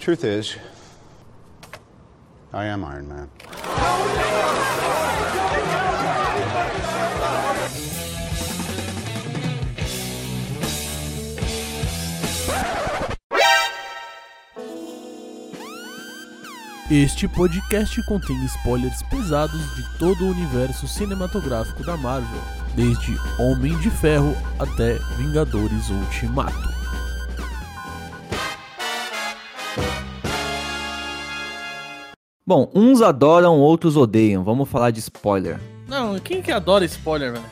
Truth is, I am Iron Man. Este podcast contém spoilers pesados de todo o universo cinematográfico da Marvel, desde Homem de Ferro até Vingadores Ultimato. Bom, uns adoram, outros odeiam. Vamos falar de spoiler. Não, quem que adora spoiler, velho?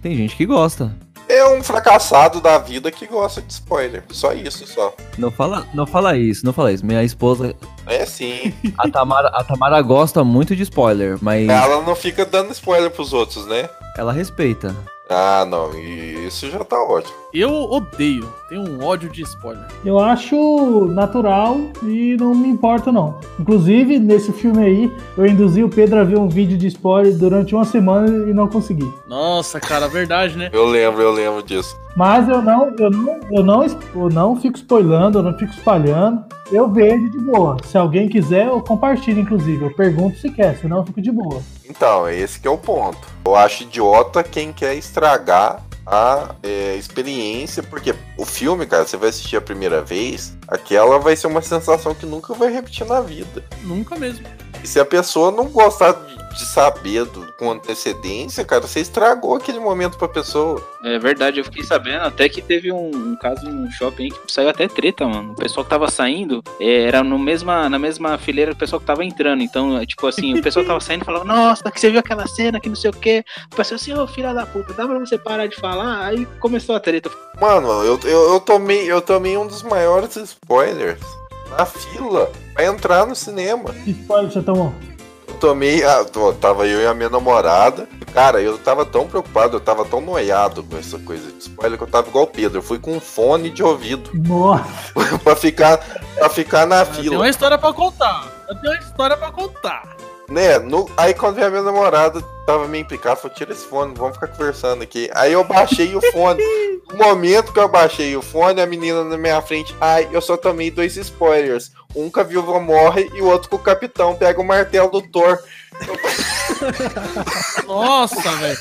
Tem gente que gosta. É um fracassado da vida que gosta de spoiler. Só isso, só. Não fala, não fala isso, não fala isso. Minha esposa, É sim. a Tamara, a Tamara gosta muito de spoiler, mas Ela não fica dando spoiler pros outros, né? ela respeita. Ah, não. e Isso já tá ótimo. Eu odeio, tenho um ódio de spoiler. Eu acho natural e não me importa não. Inclusive, nesse filme aí, eu induzi o Pedro a ver um vídeo de spoiler durante uma semana e não consegui. Nossa, cara, verdade, né? Eu lembro, eu lembro disso. Mas eu não, eu não, eu não, eu não fico spoilando, eu não fico espalhando. Eu vejo de boa. Se alguém quiser, eu compartilho, inclusive. Eu pergunto se quer, senão eu fico de boa. Então, é esse que é o ponto. Eu acho idiota quem quer estragar a é, experiência, porque o filme, cara, você vai assistir a primeira vez, aquela vai ser uma sensação que nunca vai repetir na vida. Nunca mesmo. E se a pessoa não gostar de, de saber do- com antecedência, cara, você estragou aquele momento pra pessoa. É verdade, eu fiquei sabendo até que teve um, um caso em um shopping que saiu até treta, mano. O pessoal que tava saindo é, era no mesma, na mesma fileira do pessoal que tava entrando. Então, é, tipo assim, o pessoal tava saindo e falava, nossa, que você viu aquela cena, que não sei o quê. O pessoal assim, ô filha da puta, dá pra você parar de falar? Aí começou a treta. Mano, eu, eu, eu tomei eu tomei um dos maiores spoilers na fila pra entrar no cinema. Que spoiler você tomou? Eu tomei, a, tava eu e a minha namorada. Cara, eu tava tão preocupado, eu tava tão noiado com essa coisa de spoiler que eu tava igual o Pedro. Eu fui com um fone de ouvido Nossa, pra ficar, pra ficar na Eu tenho fila. uma história pra contar. Eu tenho uma história pra contar. Né? No, aí quando veio a minha namorada, tava meio implicada, falou, tira esse fone, vamos ficar conversando aqui. Aí eu baixei o fone. No momento que eu baixei o fone, a menina na minha frente, ai, eu só tomei dois spoilers. Um que a viúva morre e o outro que o capitão pega o martelo do Thor. Nossa, velho.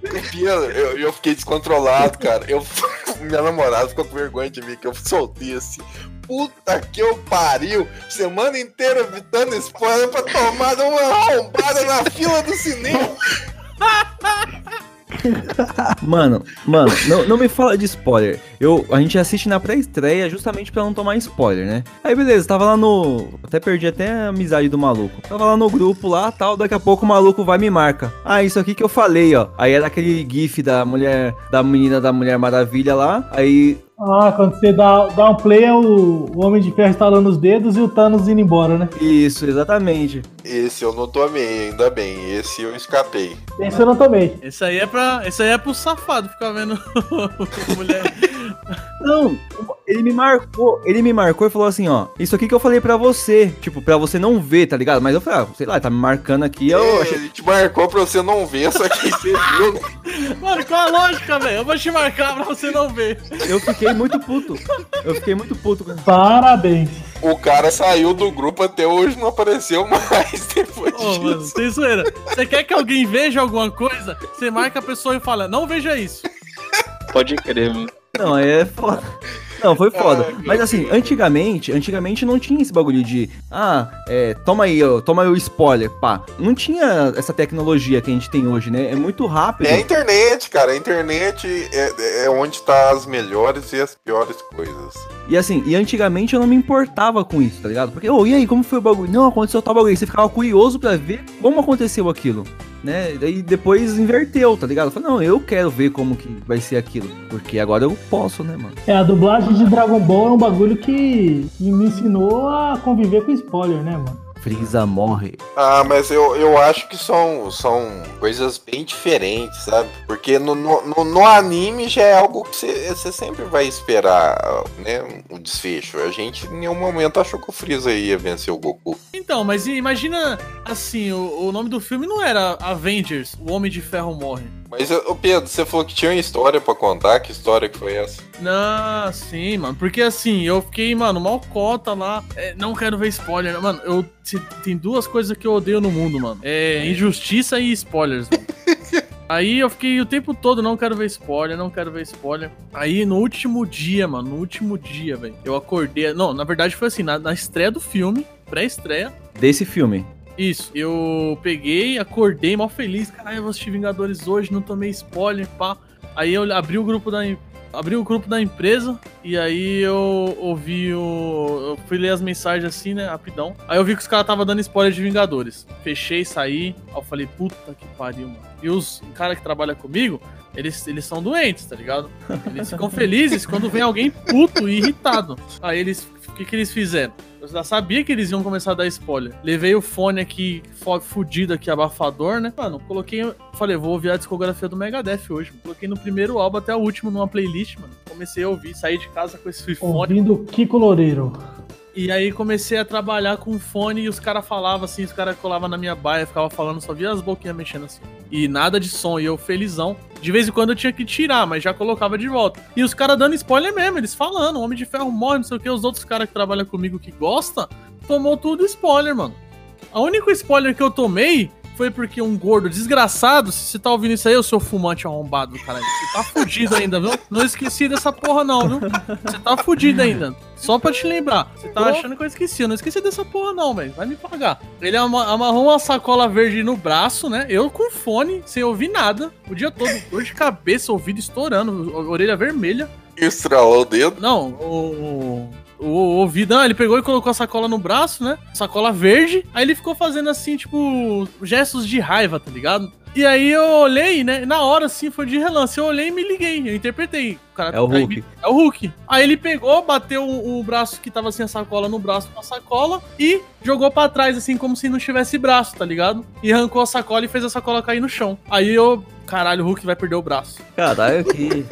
Pedro, eu, eu fiquei descontrolado, cara. Eu, minha namorada ficou com vergonha de mim, que eu soltei assim. Puta que eu pariu! Semana inteira evitando spoiler pra tomar uma arrombada na fila do cinema. Mano, mano, não, não me fala de spoiler. Eu, a gente assiste na pré-estreia justamente pra não tomar spoiler, né? Aí beleza, tava lá no. Até perdi até a amizade do maluco. Tava lá no grupo lá tal, daqui a pouco o maluco vai e me marca. Ah, isso aqui que eu falei, ó. Aí era aquele gif da mulher, da menina da Mulher Maravilha lá. Aí ah, quando você dá, dá um play, é o, o Homem de Ferro estalando os dedos e o Thanos indo embora, né? Isso, exatamente. Esse eu não tomei, ainda bem. Esse eu escapei. Esse eu não tomei. Esse aí é pra. Esse aí é pro safado ficar vendo mulher. Não, ele me marcou, ele me marcou e falou assim, ó, isso aqui que eu falei pra você, tipo, pra você não ver, tá ligado? Mas eu falei, ah, sei lá, tá me marcando aqui, eu É, achei... Ele te marcou pra você não ver, só que você viu. Mano, qual a lógica, velho? Eu vou te marcar pra você não ver. Eu fiquei muito puto, eu fiquei muito puto. com- Parabéns. O cara saiu do grupo até hoje, não apareceu mais depois mano, disso. sem zoeira. Você quer que alguém veja alguma coisa? Você marca a pessoa e fala, não veja isso. Pode crer, mano. Não, é foda. Não, foi foda. Mas assim, antigamente, antigamente não tinha esse bagulho de, ah, é, toma aí, ó, toma aí o spoiler, pá. Não tinha essa tecnologia que a gente tem hoje, né? É muito rápido. É a internet, cara. A internet é, é onde tá as melhores e as piores coisas. E assim, e antigamente eu não me importava com isso, tá ligado? Porque, ô, e aí, como foi o bagulho? Não, aconteceu tal bagulho. Você ficava curioso pra ver como aconteceu aquilo, né? Daí depois inverteu, tá ligado? Eu falei, não, eu quero ver como que vai ser aquilo. Porque agora eu posso, né, mano? É, a dublagem de Dragon Ball é um bagulho que, que me ensinou a conviver com spoiler, né, mano? Freeza morre. Ah, mas eu, eu acho que são, são coisas bem diferentes, sabe? Porque no, no, no- no anime já é algo que você sempre vai esperar, né? O desfecho. A gente em nenhum momento achou que o Freeza ia vencer o Goku. Então, mas imagina assim, o, o nome do filme não era Avengers, o Homem de Ferro morre. Mas, ô Pedro, você falou que tinha uma história pra contar. Que história que foi essa? Não, sim, mano. Porque assim, eu fiquei, mano, mal cota lá. É, não quero ver spoiler. né? Mano, eu se- tem duas coisas que eu odeio no mundo, mano. É injustiça e spoilers, mano. Aí eu fiquei o tempo todo, não quero ver spoiler, não quero ver spoiler. Aí no último dia, mano, no último dia, velho, eu acordei. Não, na verdade foi assim, na, na estreia do filme, pré-estreia, Desse filme. Isso, eu peguei, acordei mal feliz, caralho, eu vou assistir Vingadores hoje, não tomei spoiler, pá. Aí eu abri o grupo da abri o grupo da empresa e aí eu ouvi o eu fui ler as mensagens assim, né, rapidão. Aí eu vi que os caras tava dando spoiler de Vingadores. Fechei, saí, aí eu falei, puta que pariu, mano. E os cara que trabalha comigo, eles, eles são doentes, tá ligado? Eles ficam felizes quando vem alguém puto e irritado. Aí eles, que que eles fizeram? Eu já sabia que eles iam começar a dar spoiler. Levei o fone aqui, fudido aqui, abafador, né? Mano, coloquei. Falei, vou ouvir a discografia do Megadeth hoje. Coloquei no primeiro álbum até o último numa playlist, mano. Comecei a ouvir, saí de casa com esse fone. Ouvindo Kiko Loureiro. E aí comecei a trabalhar com fone e os caras falavam assim, os caras colavam na minha baia, ficava falando, só via as boquinhas mexendo assim. E nada de som, e eu felizão. De vez em quando eu tinha que tirar, mas já colocava de volta. E os caras dando spoiler mesmo, eles falando, o Homem de Ferro morre, não sei o que, os outros caras que trabalham comigo que gosta, tomou tudo spoiler, mano. A única spoiler que eu tomei foi porque um gordo desgraçado, se você tá ouvindo isso aí, o seu fumante arrombado, caralho. Você tá fudido ainda, viu? Não esqueci dessa porra, não, viu? Você tá fudido ainda. Só pra te lembrar. Você tá achando que eu esqueci. Eu não esqueci dessa porra, não, velho. Vai me pagar. Ele ama- amarrou uma sacola verde no braço, né? Eu com fone, sem ouvir nada. O dia todo, dor de cabeça, ouvido estourando, orelha vermelha. Estralou o dedo. Não, o. O, o ouvido, não, ele pegou e colocou a sacola no braço, né? Sacola verde. Aí ele ficou fazendo assim, tipo, gestos de raiva, tá ligado? E aí eu olhei, né? Na hora, assim, foi de relance. Eu olhei e me liguei. Eu interpretei. O cara É o aí Hulk. me- É o Hulk. Aí ele pegou, bateu o, o braço que tava sem a sacola no braço com a sacola e jogou pra trás, assim, como se não tivesse braço, tá ligado? E arrancou a sacola e fez a sacola cair no chão. Aí eu. Caralho, o Hulk vai perder o braço. Caralho, que.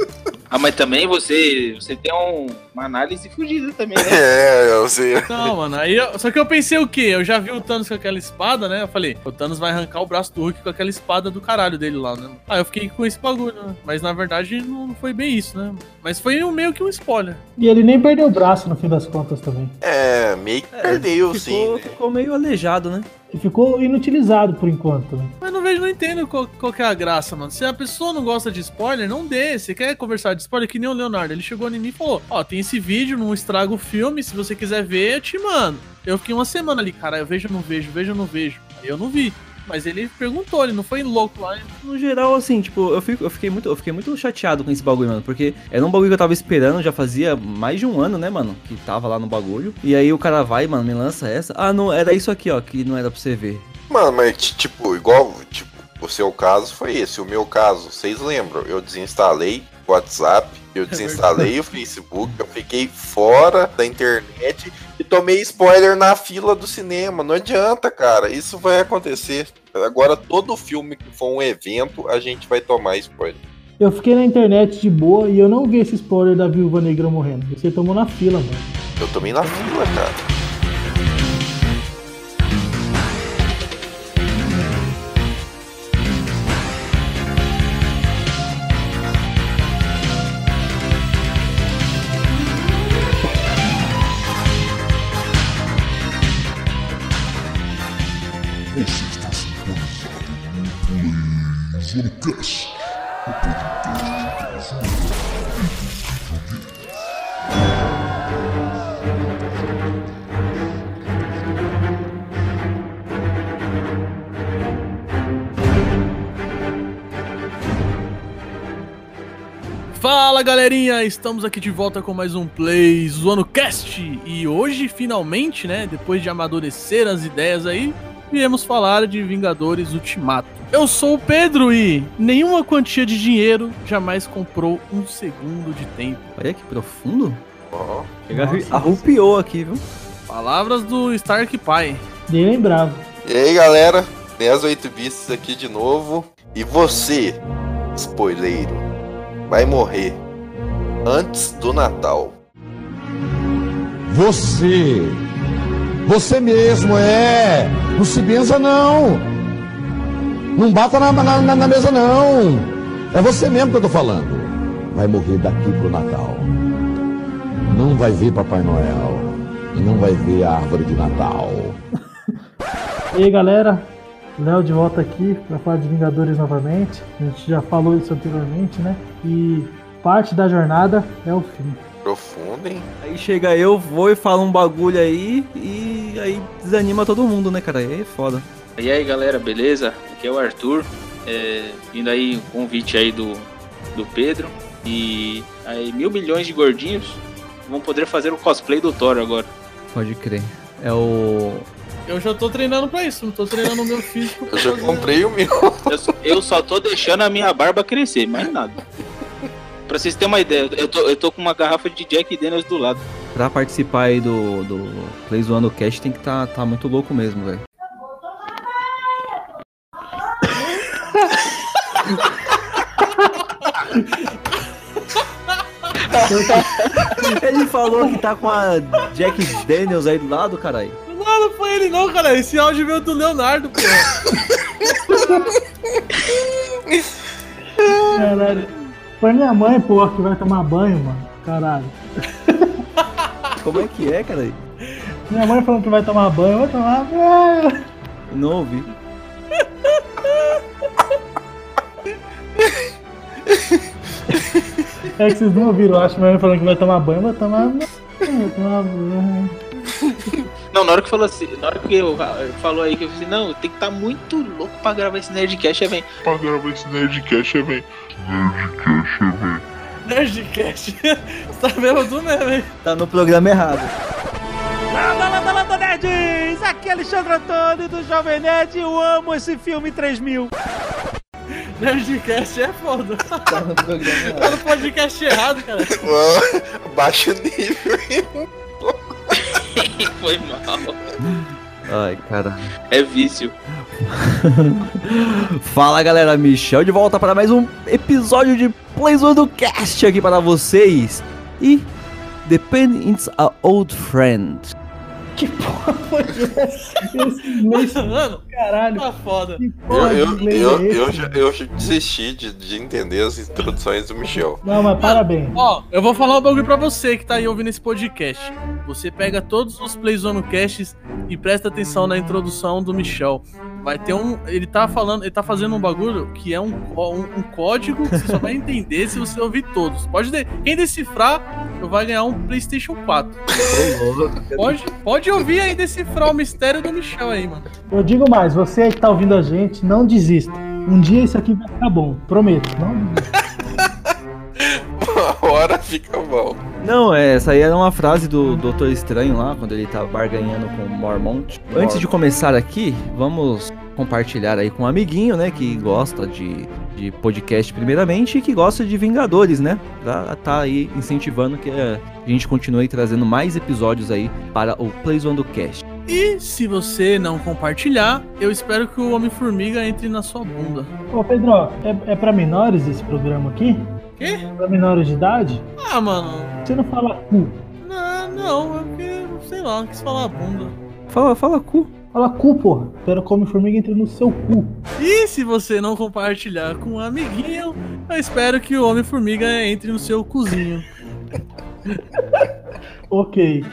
Ah, mas também você, você tem um- uma análise fugida também, né? É, eu sei. Não, mano, aí eu- só que eu pensei o quê? Eu já vi o Thanos com aquela espada, né? Eu falei, o Thanos vai arrancar o braço do Hulk com aquela espada do caralho dele lá, né? Ah, eu fiquei com esse bagulho, né? Mas na verdade não foi bem isso, né? Mas foi um- meio que um spoiler. E ele nem perdeu o braço no fim das contas também. É, meio que perdeu, sim. ficou, né? ficou meio aleijado, né? E ficou inutilizado por enquanto. Né? Mas não vejo, não entendo qual, qual que é a graça, mano. Se a pessoa não gosta de spoiler, não dê. Você quer conversar de spoiler que nem o Leonardo. Ele chegou em mim e falou: Ó, tem esse vídeo, não estraga o filme. Se você quiser ver, eu te mando. Eu fiquei uma semana ali, cara. Eu vejo, não vejo, vejo, não vejo. Eu não vi. Mas ele perguntou, ele não foi louco lá. No geral, assim, tipo, eu, fico, eu, fiquei muito, eu fiquei muito chateado com esse bagulho, mano. Porque era um bagulho que eu tava esperando, já fazia mais de um ano, né, mano? Que tava lá no bagulho. E aí o cara vai, mano, me lança essa. Ah, não, era isso aqui, ó, que não era pra você ver. Mano, mas ti- tipo, igual, tipo, o seu caso foi esse. O meu caso, vocês lembram? Eu desinstalei o WhatsApp, eu desinstalei o Facebook, eu fiquei fora da internet e tomei spoiler na fila do cinema. Não adianta, cara. Isso vai acontecer. Agora, todo filme que for um evento, a gente vai tomar spoiler. Eu fiquei na internet de boa e eu não vi esse spoiler da Viúva Negra morrendo. Você tomou na fila, mano. Eu tomei na fila, cara. Fala galerinha, estamos aqui de volta com mais um Play Zoando Cast. E hoje finalmente, né, depois de amadurecer as ideias aí, viemos falar de Vingadores Ultimato. Eu sou o Pedro e nenhuma quantia de dinheiro jamais comprou um segundo de tempo. Olha que profundo. Ó. Chega, Nossa. arrupiou aqui, viu? Palavras do Stark Pai. Nem lembrava. E aí, galera? 10 8 bits aqui de novo. E você, spoileiro, vai morrer antes do Natal. Você. Você mesmo, é. Não se benza, não. Não bata na, na, na- mesa, não. É você mesmo que eu tô falando. Vai morrer daqui pro Natal. Não vai ver Papai Noel. E não vai ver a árvore de Natal. E aí galera, Léo de volta aqui para falar de Vingadores novamente. A gente já falou isso anteriormente, né? E parte da jornada é o fim. Profundo, hein? Aí chega eu, vou e falo um bagulho aí e aí desanima todo mundo, né, cara? Aí é foda. E aí galera, beleza? Aqui é o Arthur, é, vindo aí o convite aí do, do Pedro. E aí mil milhões de gordinhos vão poder fazer o cosplay do Thor agora. Pode crer. É o. Eu já tô treinando pra isso, não tô treinando o meu físico. pra Eu já fazer- comprei o meu. Eu, só- eu só tô deixando a minha barba crescer, mais nada. Pra vocês terem uma ideia, eu tô, eu tô com uma garrafa de Jack Daniels do lado. Pra participar aí do, do Play Zoando Cast tem que tá, tá muito louco mesmo, velho. Ele falou que tá com a Jack Daniels aí do lado, caralho. Não, não foi ele não, cara. Esse áudio veio do Leonardo, pô. Caralho. Foi minha mãe, porra, que vai tomar banho, mano. Caralho. Como é que é, caralho? Minha mãe falando que vai tomar banho, vai tomar banho. Não ouvi. É que vocês não ouviram, eu acho. Mãe falando que vai tomar banho, vai tomar banho. Vai tomar banho. Não, na hora que falou assim, na hora que eu, falou aí que eu falei assim, não, tem que estar muito louco pra gravar esse Nerdcast, aí vem. Pra gravar esse Nerdcast, é bem. Nerdcast, é bem. Nerdcast. Você tá vendo tu mesmo, hein? Tá no programa errado. Landa, landa, landa, nerds! Aqui é Alexandre Antônio do Jovem Nerd. Eu amo esse filme 3000. Nerdcast é foda. Tá no programa. Tá no podcast errado, cara. Baixa o nível? Foi mal. Ai, cara. É vício. Fala galera, Michel de volta para mais um episódio de Playzone do Cast aqui para vocês. E The Pen is a Old Friend. Que porra foi essa? Mano, caralho. tá foda. Que Eu, eu, eu, é eu, já, eu já desisti de, de entender as introduções do Michel. Não, mas parabéns. Ó, eu vou falar um bagulho pra você que tá aí ouvindo esse podcast. Você pega todos os Playzone Casts e presta atenção na introdução do Michel. Vai ter um. Ele tá falando, ele tá fazendo um bagulho que é um, um, um código que você só vai entender se você ouvir todos. Pode de- quem decifrar vai ganhar um PlayStation 4. Pode, pode ouvir aí decifrar o mistério do Michel aí, mano. Eu digo mais, você que tá ouvindo a gente, não desista. Um dia isso aqui vai ficar bom, prometo. Não. Uma hora fica bom. Não, é, essa aí era uma frase do Doutor Estranho lá, quando ele tava barganhando com o Mormont. Antes de começar aqui, vamos compartilhar aí com um amiguinho, né, que gosta de, de podcast primeiramente e que gosta de Vingadores, né? Pra tá aí incentivando que eh, a gente continue trazendo mais episódios aí para o Playzone do Cast. E se você não compartilhar, eu espero que o Homem-Formiga entre na sua bunda. Ô Pedro, é, é pra menores esse programa aqui? Quê? Pra menores de idade? Ah, mano. Você não fala cu. Não, não, é porque, sei lá, quis falar bunda. Fala, fala cu. Fala cu, porra. Quero come formiga entre no seu cu. E se você não compartilhar com um amiguinho, eu espero que o Homem-Formiga entre no seu cozinho. Ok.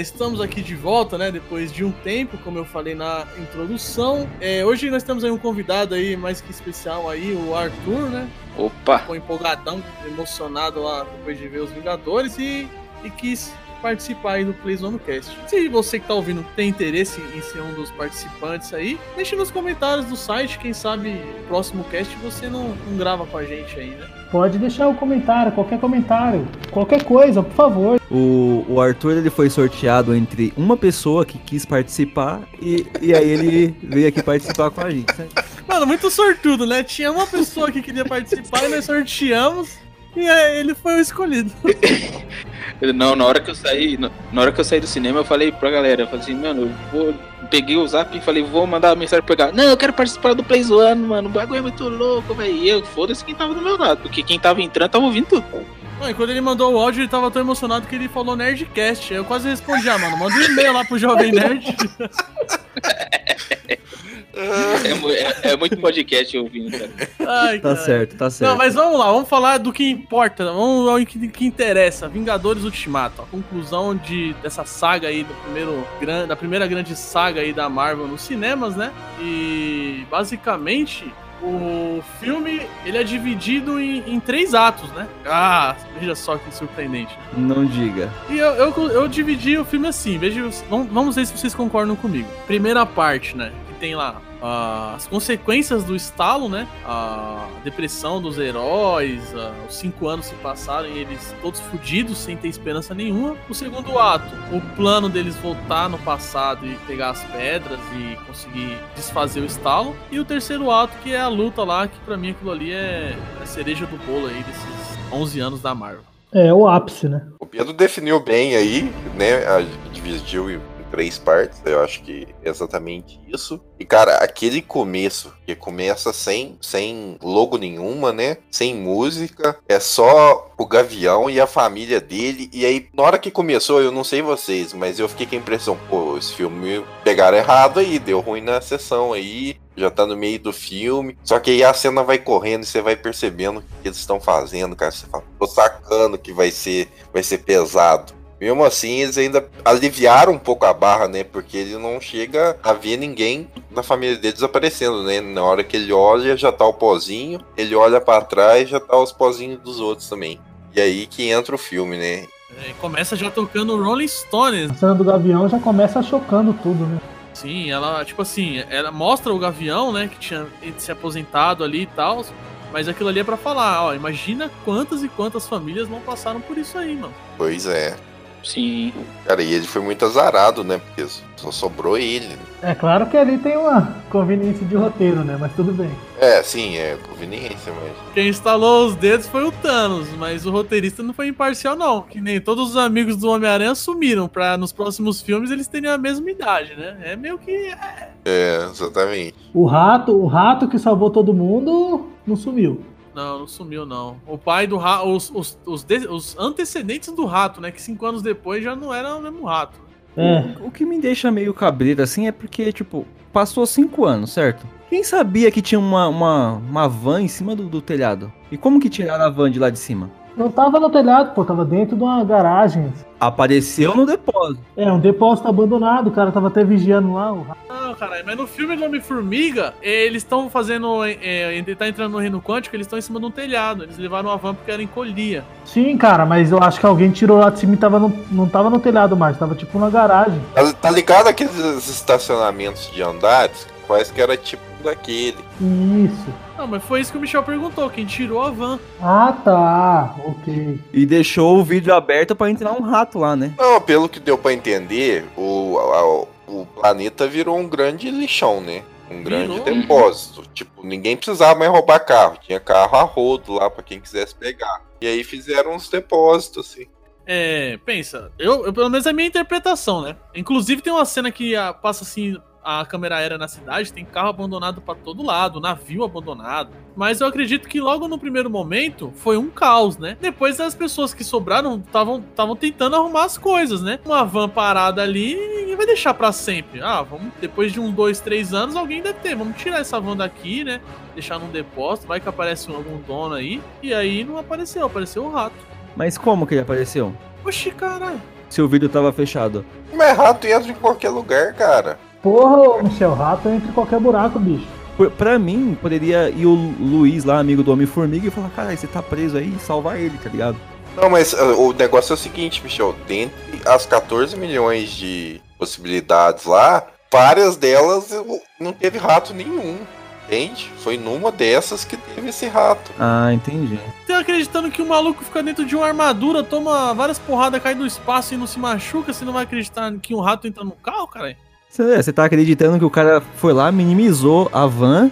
Galera, estamos aqui de volta, né? Depois de um tempo, como eu falei na introdução. É, hoje nós temos aí um convidado aí mais que especial aí, o Arthur, né? Opa, Ficou empolgadão, emocionado lá depois de ver os Vingadores e, e quis participar aí do Plays Cast. Se você que tá ouvindo tem interesse em ser um dos participantes aí, deixe nos comentários do site, quem sabe próximo cast você não, não grava com a gente aí, né? Pode deixar o comentário, qualquer comentário, qualquer coisa, por favor. O, o Arthur ele foi sorteado entre uma pessoa que quis participar e, e aí ele veio aqui participar com a gente. né? Mano, muito sortudo, né? Tinha uma pessoa que queria participar e nós sorteamos e ele foi o escolhido. Não, na hora que eu saí, na hora que eu saí do cinema, eu falei pra galera, eu falei assim, mano, eu vou. Peguei o zap e falei, vou mandar mensagem pra galera. Não, eu quero participar do Play One, mano. O bagulho é muito louco, velho. E eu, foda-se quem tava do meu lado, porque quem tava entrando tava ouvindo tudo. E quando ele mandou o áudio, ele tava tão emocionado que ele falou Nerdcast. Aí eu quase respondi, ah, mano, manda um e-mail lá pro Jovem Nerd. É, é- é muito podcast ouvindo, cara. Ai, Tá cara. certo, tá certo. Não, mas vamos lá, vamos falar do que importa, vamos ao que, que interessa. Vingadores Ultimato, a conclusão de, dessa saga aí, do primeiro, gran- da primeira grande saga aí da Marvel nos cinemas, né? E basicamente o filme ele é dividido em, em três atos, né? Ah, veja só que surpreendente. Não diga. E eu, eu, eu dividi o filme assim, veja, vamos, ver se vocês concordam comigo. Primeira parte, né? Que tem lá as consequências do estalo, né? A depressão dos heróis, ah, os cinco anos se passaram e eles todos fudidos, sem ter esperança nenhuma. O segundo ato, o plano deles voltar no passado e pegar as pedras e conseguir desfazer o estalo. E o terceiro ato, que é a luta lá, que pra mim aquilo ali é a cereja do bolo aí desses 11 anos da Marvel. É o ápice, né? O Pedro definiu bem aí, né? a- Dividiu três partes. Eu acho que é exatamente isso. E, cara, aquele começo, que começa sem, sem logo nenhuma, né? Sem música. É só o Gavião e a família dele. E aí, na hora que começou, eu não sei vocês, mas eu fiquei com a impressão, pô, esse filme pegaram errado aí, deu ruim na sessão aí. Já tá no meio do filme. Só que aí a cena vai correndo e você vai percebendo o que eles estão fazendo, cara. Você fala, tô sacando que vai ser, vai ser pesado. Mesmo assim, eles ainda aliviaram um pouco a barra, né? Porque ele não chega a ver ninguém da família dele desaparecendo, né? Na hora que ele olha, já tá o pozinho. Ele olha pra trás, já tá os pozinhos dos outros também. E aí que entra o filme, né? É, começa já tocando Rolling Stones. A cena do Gavião já começa chocando tudo, né? Sim, ela, tipo assim, ela mostra o Gavião, né, que tinha se aposentado ali e tal. Mas aquilo ali é pra falar, ó, imagina quantas e quantas famílias não passaram por isso aí, mano. Pois é. Sim. Cara, e ele foi muito azarado, né? Porque só sobrou ele. É claro que ali tem uma conveniência de roteiro, né? Mas tudo bem. É, sim, é conveniência, mas. Quem instalou os dedos foi o Thanos, mas o roteirista não foi imparcial, não. Que nem todos os amigos do Homem-Aranha sumiram pra nos próximos filmes eles terem a mesma idade, né? É meio que. É, exatamente. O rato, o rato que salvou todo mundo não sumiu. Não, não sumiu, não. O pai do rato. Os, os, os, os antecedentes do rato, né? Que cinco anos depois já não era o mesmo rato. É. O que me deixa meio cabreiro assim é porque, tipo, passou cinco anos, certo? Quem sabia que tinha uma, uma, uma van em cima do, do telhado? E como que tiraram a van de lá de cima? Não tava no telhado, pô, tava dentro de uma garagem. Apareceu no depósito. É, um depósito abandonado, o cara tava até vigiando lá. O rato. Não, caralho, mas no filme do Homem-Formiga, eles estão fazendo. É, ele tá entrando no reino quântico, eles estão em cima de um telhado. Eles levaram a van porque ela encolhia. Sim, cara, mas eu acho que alguém tirou lá de cima e tava no, não tava no telhado mais, tava tipo na garagem. Tá, tá ligado aqueles estacionamentos de andares? Parece que era tipo daquele. Isso. Não, mas foi isso que o Michel perguntou: quem tirou a van? Ah, tá. Ok. E deixou o vidro aberto pra entrar um rato lá, né? Não, pelo que deu pra entender, o, a- o planeta virou um grande lixão, né? Um grande Virou. depósito. Tipo, ninguém precisava mais roubar carro. Tinha carro a rodo lá pra quem quisesse pegar. E aí fizeram uns depósitos, assim. É, pensa, eu, eu- pelo menos é a minha interpretação, né? Inclusive tem uma cena que ah, passa assim a câmera aérea na cidade, tem carro abandonado pra todo lado, navio abandonado. Mas eu acredito que logo no primeiro momento foi um caos, né? Depois as pessoas que sobraram estavam tentando arrumar as coisas, né? Uma van parada ali, ninguém vai deixar pra sempre. Ah, vamos depois de uns dois, três anos alguém deve ter, vamos tirar essa van daqui, né? Deixar num depósito, vai que aparece algum dono aí. E aí não apareceu, apareceu o rato. Mas como que ele apareceu? Oxi, caralho. Se o vidro tava fechado. Mas rato entra em qualquer lugar, cara. Porra, Michel, rato entra em qualquer buraco, bicho. Pra mim, poderia ir o Luiz lá, amigo do Homem-Formiga, e falar, cara, você tá preso aí, salvar ele, tá ligado? Não, mas uh, o negócio é o seguinte, Michel. Dentre as 14 milhões de possibilidades lá, várias delas não teve rato nenhum. Entende? Foi numa dessas que teve esse rato. Ah, entendi. Você acreditando que o maluco fica dentro de uma armadura, toma várias porradas, cai do espaço e não se machuca, você não vai acreditar que um rato entra no carro, cara? Você, é, tá acreditando que o cara foi lá, minimizou a van,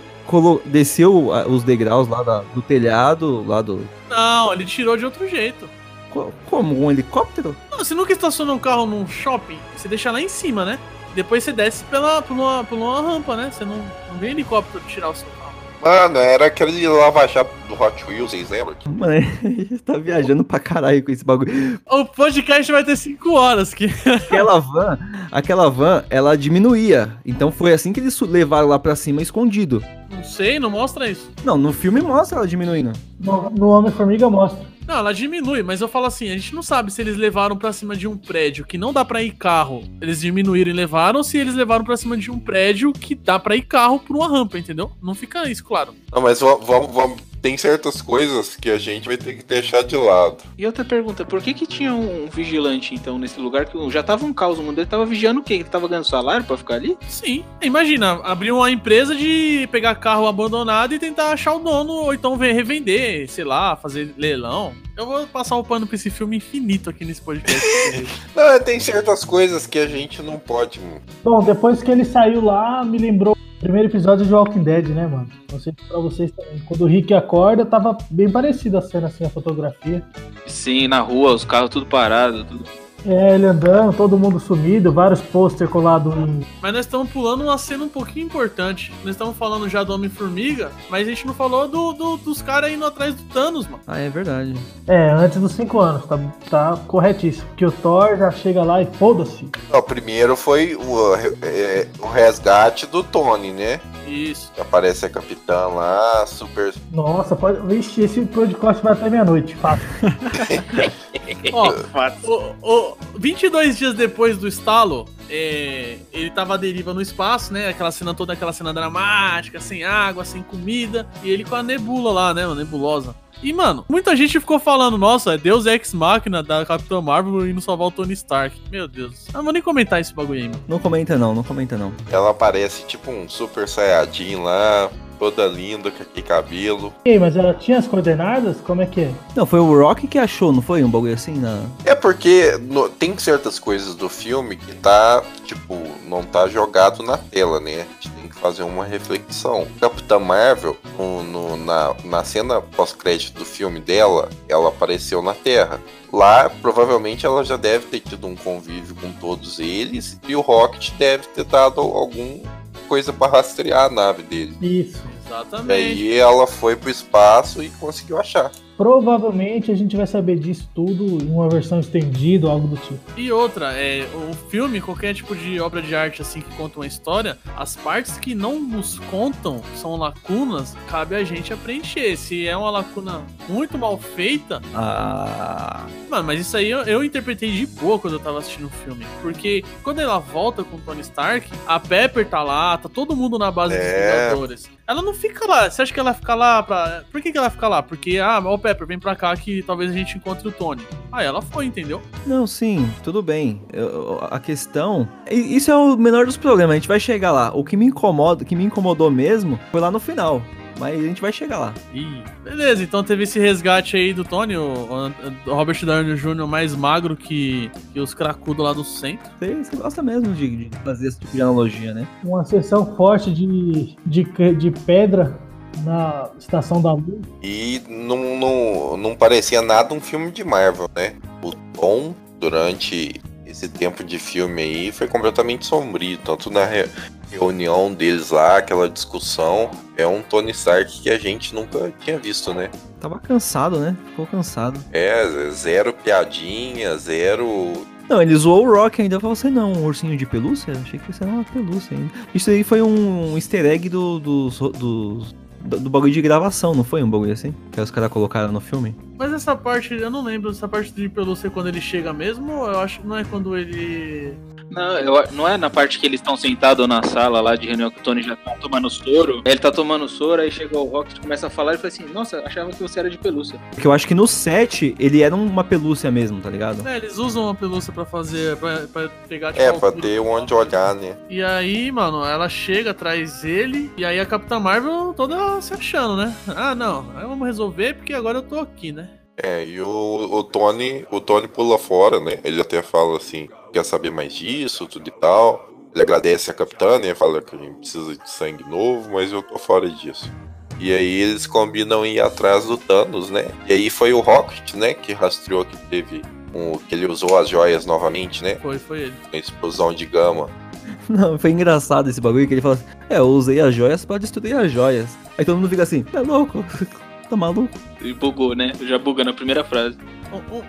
desceu ah, os degraus lá da- do telhado, lá do. Não, ele tirou de outro jeito. Co- Como? Um helicóptero? Não, você nunca estaciona um carro num shopping, você deixa lá em cima, né? Depois você desce pela, por, uma, por uma rampa, né? Você não, não vem helicóptero tirar o seu carro. Mano, era aquele lava-jato do Hot Wheels, vocês lembram? Mano, ele tá viajando pra caralho com esse bagulho. O podcast vai ter 5 horas. Que... Aquela van, aquela van, ela diminuía. Então foi assim que eles levaram lá pra cima escondido. Não sei, não mostra isso. Não, no filme mostra ela diminuindo. No, no Homem-Formiga mostra. Não, ela diminui, mas eu falo assim, a gente não sabe se eles levaram pra cima de um prédio que não dá pra ir carro, eles diminuíram e levaram, ou se eles levaram pra cima de um prédio que dá pra ir carro por uma rampa, entendeu? Não fica isso, claro. Não, mas va- vamos, vamos. Tem certas coisas que a gente vai ter que deixar de lado. E outra pergunta, por que que tinha um vigilante, então, nesse lugar que já tava um caos, o mundo ele tava vigiando o quê? Ele tava ganhando salário pra ficar ali? Sim. Imagina, abrir uma empresa de pegar carro abandonado e tentar achar o dono, ou então ver- revender, sei lá, fazer leilão. Eu vou passar o pano pra esse filme infinito aqui nesse podcast. Não, tem certas coisas que a gente não pode. Bom, depois que ele saiu lá, me lembrou primeiro episódio de Walking Dead, né, mano? Não sei se pra vocês também. Quando o Rick acorda, tava bem parecido a cena, assim, a fotografia. Sim, na rua, os carros tudo parados, tudo. É, ele andando, todo mundo sumido, vários pôster colados em. Mas nós estamos pulando uma cena um pouquinho importante. Nós estamos falando já do Homem-Formiga, mas a gente não falou do, do- dos caras indo atrás do Thanos, mano. Ah, é verdade. É, antes dos 5 anos, tá, tá corretíssimo. Porque o Thor já chega lá e foda-se. Não, primeiro foi o, é, o resgate do Tony, né? Isso. Aparece a capitã lá, super. Nossa, pode. Vixe, esse podcast vai até meia-noite, fácil. Ó, o, o, 22 dias depois do estalo, é, ele tava à deriva no espaço, né? Aquela cena toda, aquela cena dramática, sem água, sem comida. E ele com a nebula lá, né? Uma nebulosa. E, mano, muita gente ficou falando, nossa, é Deus Ex Machina da Capitã Marvel indo salvar o Tony Stark. Meu Deus. Eu não vou nem comentar esse bagulho aí, mano. Não comenta não, não comenta não. Ela aparece tipo um super saiyajin lá, toda linda, com aquele cabelo. Ei, mas ela tinha as coordenadas? Como é que é? Não, foi o Rock que achou, não foi? Um bagulho assim na. É porque no- tem certas coisas do filme que tá, tipo, não tá jogado na tela, né? A gente tem que fazer uma reflexão. Capitã Marvel, no- no- na, na cena pós-crédito do filme dela, ela apareceu na Terra. Lá, provavelmente, ela já deve ter tido um convívio com todos eles e o Rocket deve ter dado alguma coisa pra rastrear a nave dele. Isso. E Exatamente. aí ela foi pro espaço e conseguiu achar. Provavelmente a gente vai saber disso tudo em uma versão estendida ou algo do tipo. E outra, é, o filme, qualquer tipo de obra de arte assim que conta uma história, as partes que não nos contam, são lacunas, cabe a gente a preencher. Se é uma lacuna muito mal feita, Ah. mano, mas isso aí eu, eu interpretei de boa quando eu tava assistindo o filme. Porque quando ela volta com o Tony Stark, a Pepper tá lá, tá todo mundo na base dos É. Vingadores. Ela não fica lá. Você acha que ela fica lá pra. Por que, que ela fica lá? Porque, ah, ó, Pepper, vem pra cá que talvez a gente encontre o Tony. Aí ela foi, entendeu? Não, sim, tudo bem. Eu- a questão. Isso é o menor dos problemas, a gente vai chegar lá. O que me incomoda, o que me incomodou mesmo foi lá no final. Mas a gente vai chegar lá. Ih, beleza, então teve esse resgate aí do Tony, o, Robert Downey Jr. mais magro que, que os cracudos lá do centro. Você, você gosta mesmo de, de fazer esse tipo de analogia, né? Uma sessão forte de, de, de pedra na estação da luz. E não, não, não parecia nada um filme de Marvel, né? O tom durante esse tempo de filme aí foi completamente sombrio, tanto na re- reunião deles lá, aquela discussão, é um Tony Stark que a gente nunca tinha visto, né? Tava cansado, né? Ficou cansado. É, zero piadinha, zero. Não, ele zoou o Rock ainda. Falou assim, não, um ursinho de pelúcia? Achei que isso era uma pelúcia ainda. Isso aí foi um easter egg do, dos- dos- do, do bagulho de gravação, não foi um bagulho assim? Que os caras colocaram no filme? Mas essa parte, eu não lembro, essa parte de pelúcia quando ele chega mesmo, ou eu acho que não é quando ele. Não, eu- não é na parte que eles estão sentados na sala lá de reunião que o Tony já tá tomando soro. Ele tá tomando soro, aí chega o Rocket, começa a falar e fala assim: Nossa, achava que você era de pelúcia. Porque eu acho que no set ele era uma pelúcia mesmo, tá ligado? É, eles usam a pelúcia pra fazer, pra, pra pegar tipo, É, a pra ter onde olhar, né? E aí, mano, ela chega, traz ele, e aí a Capitã Marvel toda se achando, né? Ah, não, aí vamos resolver porque agora eu tô aqui, né? É, e o, o Tony, o Tony pula fora, né? Ele até fala assim, quer saber mais disso, tudo e tal. Ele agradece a capitã, né? Fala que a gente precisa de sangue novo, mas eu tô fora disso. E aí eles combinam ir atrás do Thanos, né? E aí foi o Rocket, né? Que rastreou que teve um, que ele usou as joias novamente, né? Foi, foi ele. Com a explosão de gama. Não, foi engraçado esse bagulho que ele fala assim, é, eu usei as joias pra destruir as joias. Aí todo mundo fica assim, tá louco? Tá maluco? E bugou, né? Já buga na primeira frase.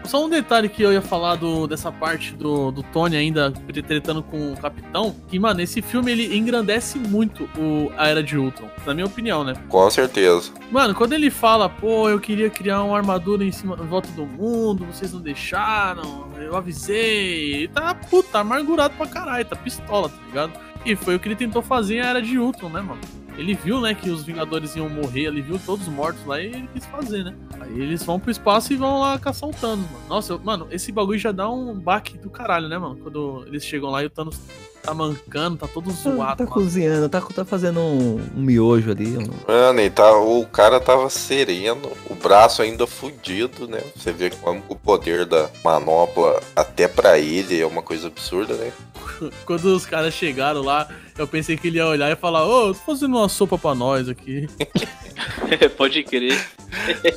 Só um detalhe que eu ia falar do, dessa parte do, do Tony ainda tretando com o Capitão, que, mano, esse filme ele engrandece muito o, a Era de Ultron, na minha opinião, né? Com certeza. Mano, quando ele fala, pô, eu queria criar uma armadura em cima, em volta do mundo, vocês não deixaram, eu avisei. Ele tá, puta, amargurado pra caralho, tá pistola, tá ligado? E foi o que ele tentou fazer em Era de Ultron, né, mano? Ele viu, né, que os Vingadores iam morrer, ele viu todos mortos lá e ele quis fazer, né? Aí eles vão pro espaço e vão lá caçar o Thanos, mano. Nossa, eu- mano, esse bagulho já dá um baque do caralho, né, mano? Quando eles chegam lá e o Thanos tá mancando, tá todo Tá, zoado. tá mano. cozinhando, tá, tá fazendo um, um miojo ali. um- Mano, e tá, o cara tava sereno, o braço ainda fudido, né? Você vê como o poder da manopla, até pra ele, é uma coisa absurda, né? Quando os caras chegaram lá, eu pensei que ele ia olhar e falar, ô, tô fazendo uma sopa pra nós aqui. Pode crer.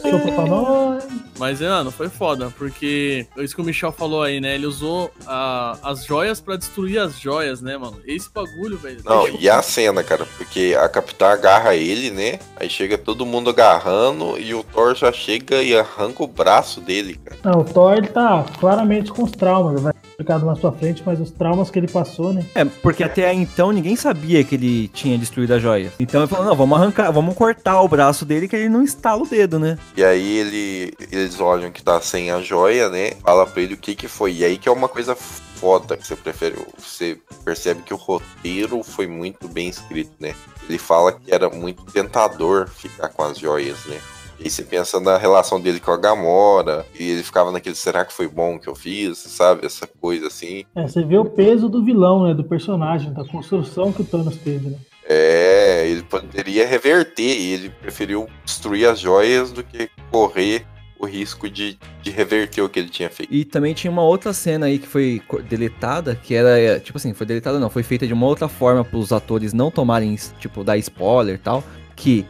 Sopa pra nós. Mas, mano, foi foda, porque é isso que o Michel falou aí, né? Ele usou a- as joias pra destruir as joias, né, mano? Esse bagulho, velho. Não, e a cena, cara, porque a Capitã agarra ele, né? Aí chega todo mundo agarrando e o Thor já chega e arranca o braço dele, cara. Não, o Thor ele tá claramente com os traumas. Ser explicado mais pra frente, mas os traumas que ele passou, né? É, porque até então ninguém sabia que ele tinha destruído a joia. Então ele falou, não, vamos arrancar, vamos cortar o braço dele que ele não estala o dedo, né? E aí ele, eles olham que tá sem a joia, né? Fala pra ele o que que foi. E aí que é uma coisa foda que você prefere. Você percebe que o roteiro foi muito bem escrito, né? Ele fala que era muito tentador ficar com as joias, né? E aí você pensa na relação dele com a Gamora, e ele ficava naquele, será que foi bom que eu fiz, sabe? Essa coisa assim. É, você vê o peso do vilão, né? Do personagem, da construção que o Thanos teve, né? É, ele poderia reverter, e ele preferiu destruir as joias do que correr o risco de, de reverter o que ele tinha feito. E também tinha uma outra cena aí que foi deletada, que era, é, tipo assim, foi deletada não, foi feita de uma outra forma pros atores não tomarem, tipo, dar spoiler e tal, que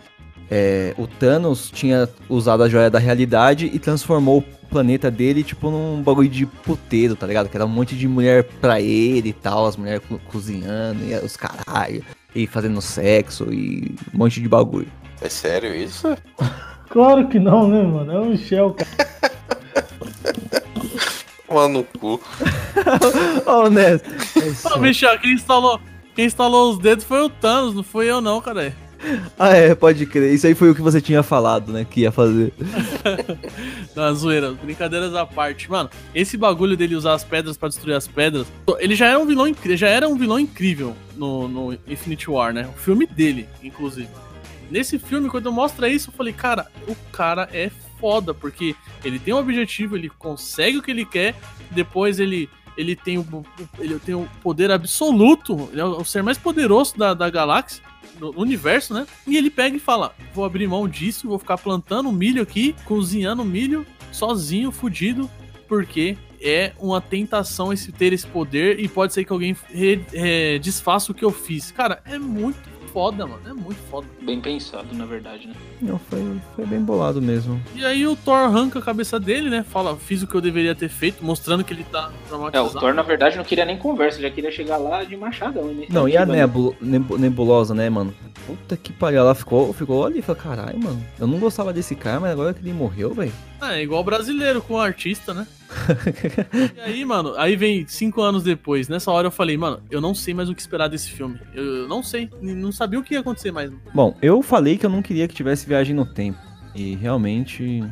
é, o Thanos tinha usado a joia da realidade e transformou o planeta dele, tipo, num bagulho de puteiro, tá ligado? Que era um monte de mulher pra ele e tal, as mulheres co- cozinhando, e os caralho, e fazendo sexo, e um monte de bagulho. É sério isso? Claro que não, né, mano? É o Michel, cara. Mano, no cu. Ô? Ô, Michel, quem instalou, quem instalou os dedos foi o Thanos, não fui eu não, cara. Ah, é, pode crer. Isso aí foi o que você tinha falado, né? Que ia fazer. Na zoeira, brincadeiras à parte. Mano, esse bagulho dele usar as pedras pra destruir as pedras, ele já era um vilão já era um vilão incrível no, no Infinity War, né? O filme dele, inclusive. Nesse filme, quando mostra isso, eu falei, cara, o cara é foda, porque ele tem um objetivo, ele consegue o que ele quer, depois ele ele tem o, o- ele tem o poder absoluto, ele é o ser mais poderoso da, da galáxia, do universo, né? E ele pega e fala: vou abrir mão disso, vou ficar plantando milho aqui, cozinhando milho, sozinho, fudido, porque é uma tentação esse ter esse poder e pode ser que alguém re- é, desfaça o que eu fiz. Cara, é muito foda, mano. É muito foda. Bem pensado, na verdade, né? Não, foi, foi bem bolado mesmo. E aí o Thor arranca a cabeça dele, né? Fala, fiz o que eu deveria ter feito, mostrando que ele tá É, traumatizado. o Thor, na verdade, não queria nem conversa, já queria chegar lá de machadão. né? Não, e a Tipo, nebu, nebu- nebulosa, né, mano? Puta que pariu, ela ficou, ficou ali e falou, caralho, mano, eu não gostava desse cara, mas agora que ele morreu, velho. É igual brasileiro com artista, né? e aí, mano, aí vem cinco anos depois. Nessa hora eu falei, mano, eu não sei mais o que esperar desse filme. Eu, eu não sei, não sabia o que ia acontecer mais. Bom, eu falei que eu não queria que tivesse viagem no tempo. E realmente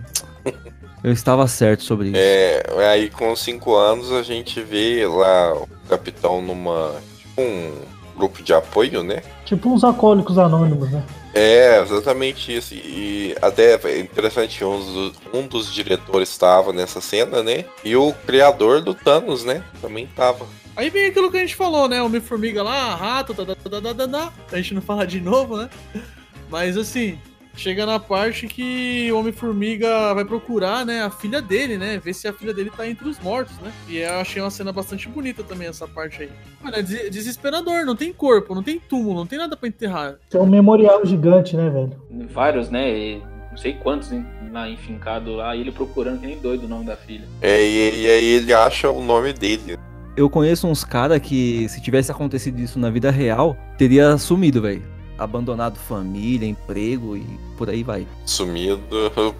eu estava certo sobre isso. É, aí com 5 anos a gente vê lá capitão numa. Tipo um grupo de apoio, né? Tipo uns alcoólicos anônimos, né? É, exatamente isso. E até é interessante, um dos, um dos diretores estava nessa cena, né? E o criador do Thanos, né? Também tava. Aí vem aquilo que a gente falou, né? Homem-Formiga lá, rato, tá, tá, tá, tá, tá, tá. A gente não fala de novo, né? Mas assim, chega na parte que o Homem-Formiga vai procurar, né, a filha dele, né? Ver se a filha dele tá entre os mortos, né? E eu achei uma cena bastante bonita também, essa parte aí. Mano, é des- desesperador, não tem corpo, não tem túmulo, não tem nada pra enterrar. É um memorial gigante, né, velho? Vários, né? e não sei quantos em- lá enfincado lá, ele procurando que nem doido o nome da filha. É, e, e aí ele acha o nome dele. Eu conheço uns caras que, se tivesse acontecido isso na vida real, teria sumido, velho. Abandonado família, emprego e por aí vai. Sumido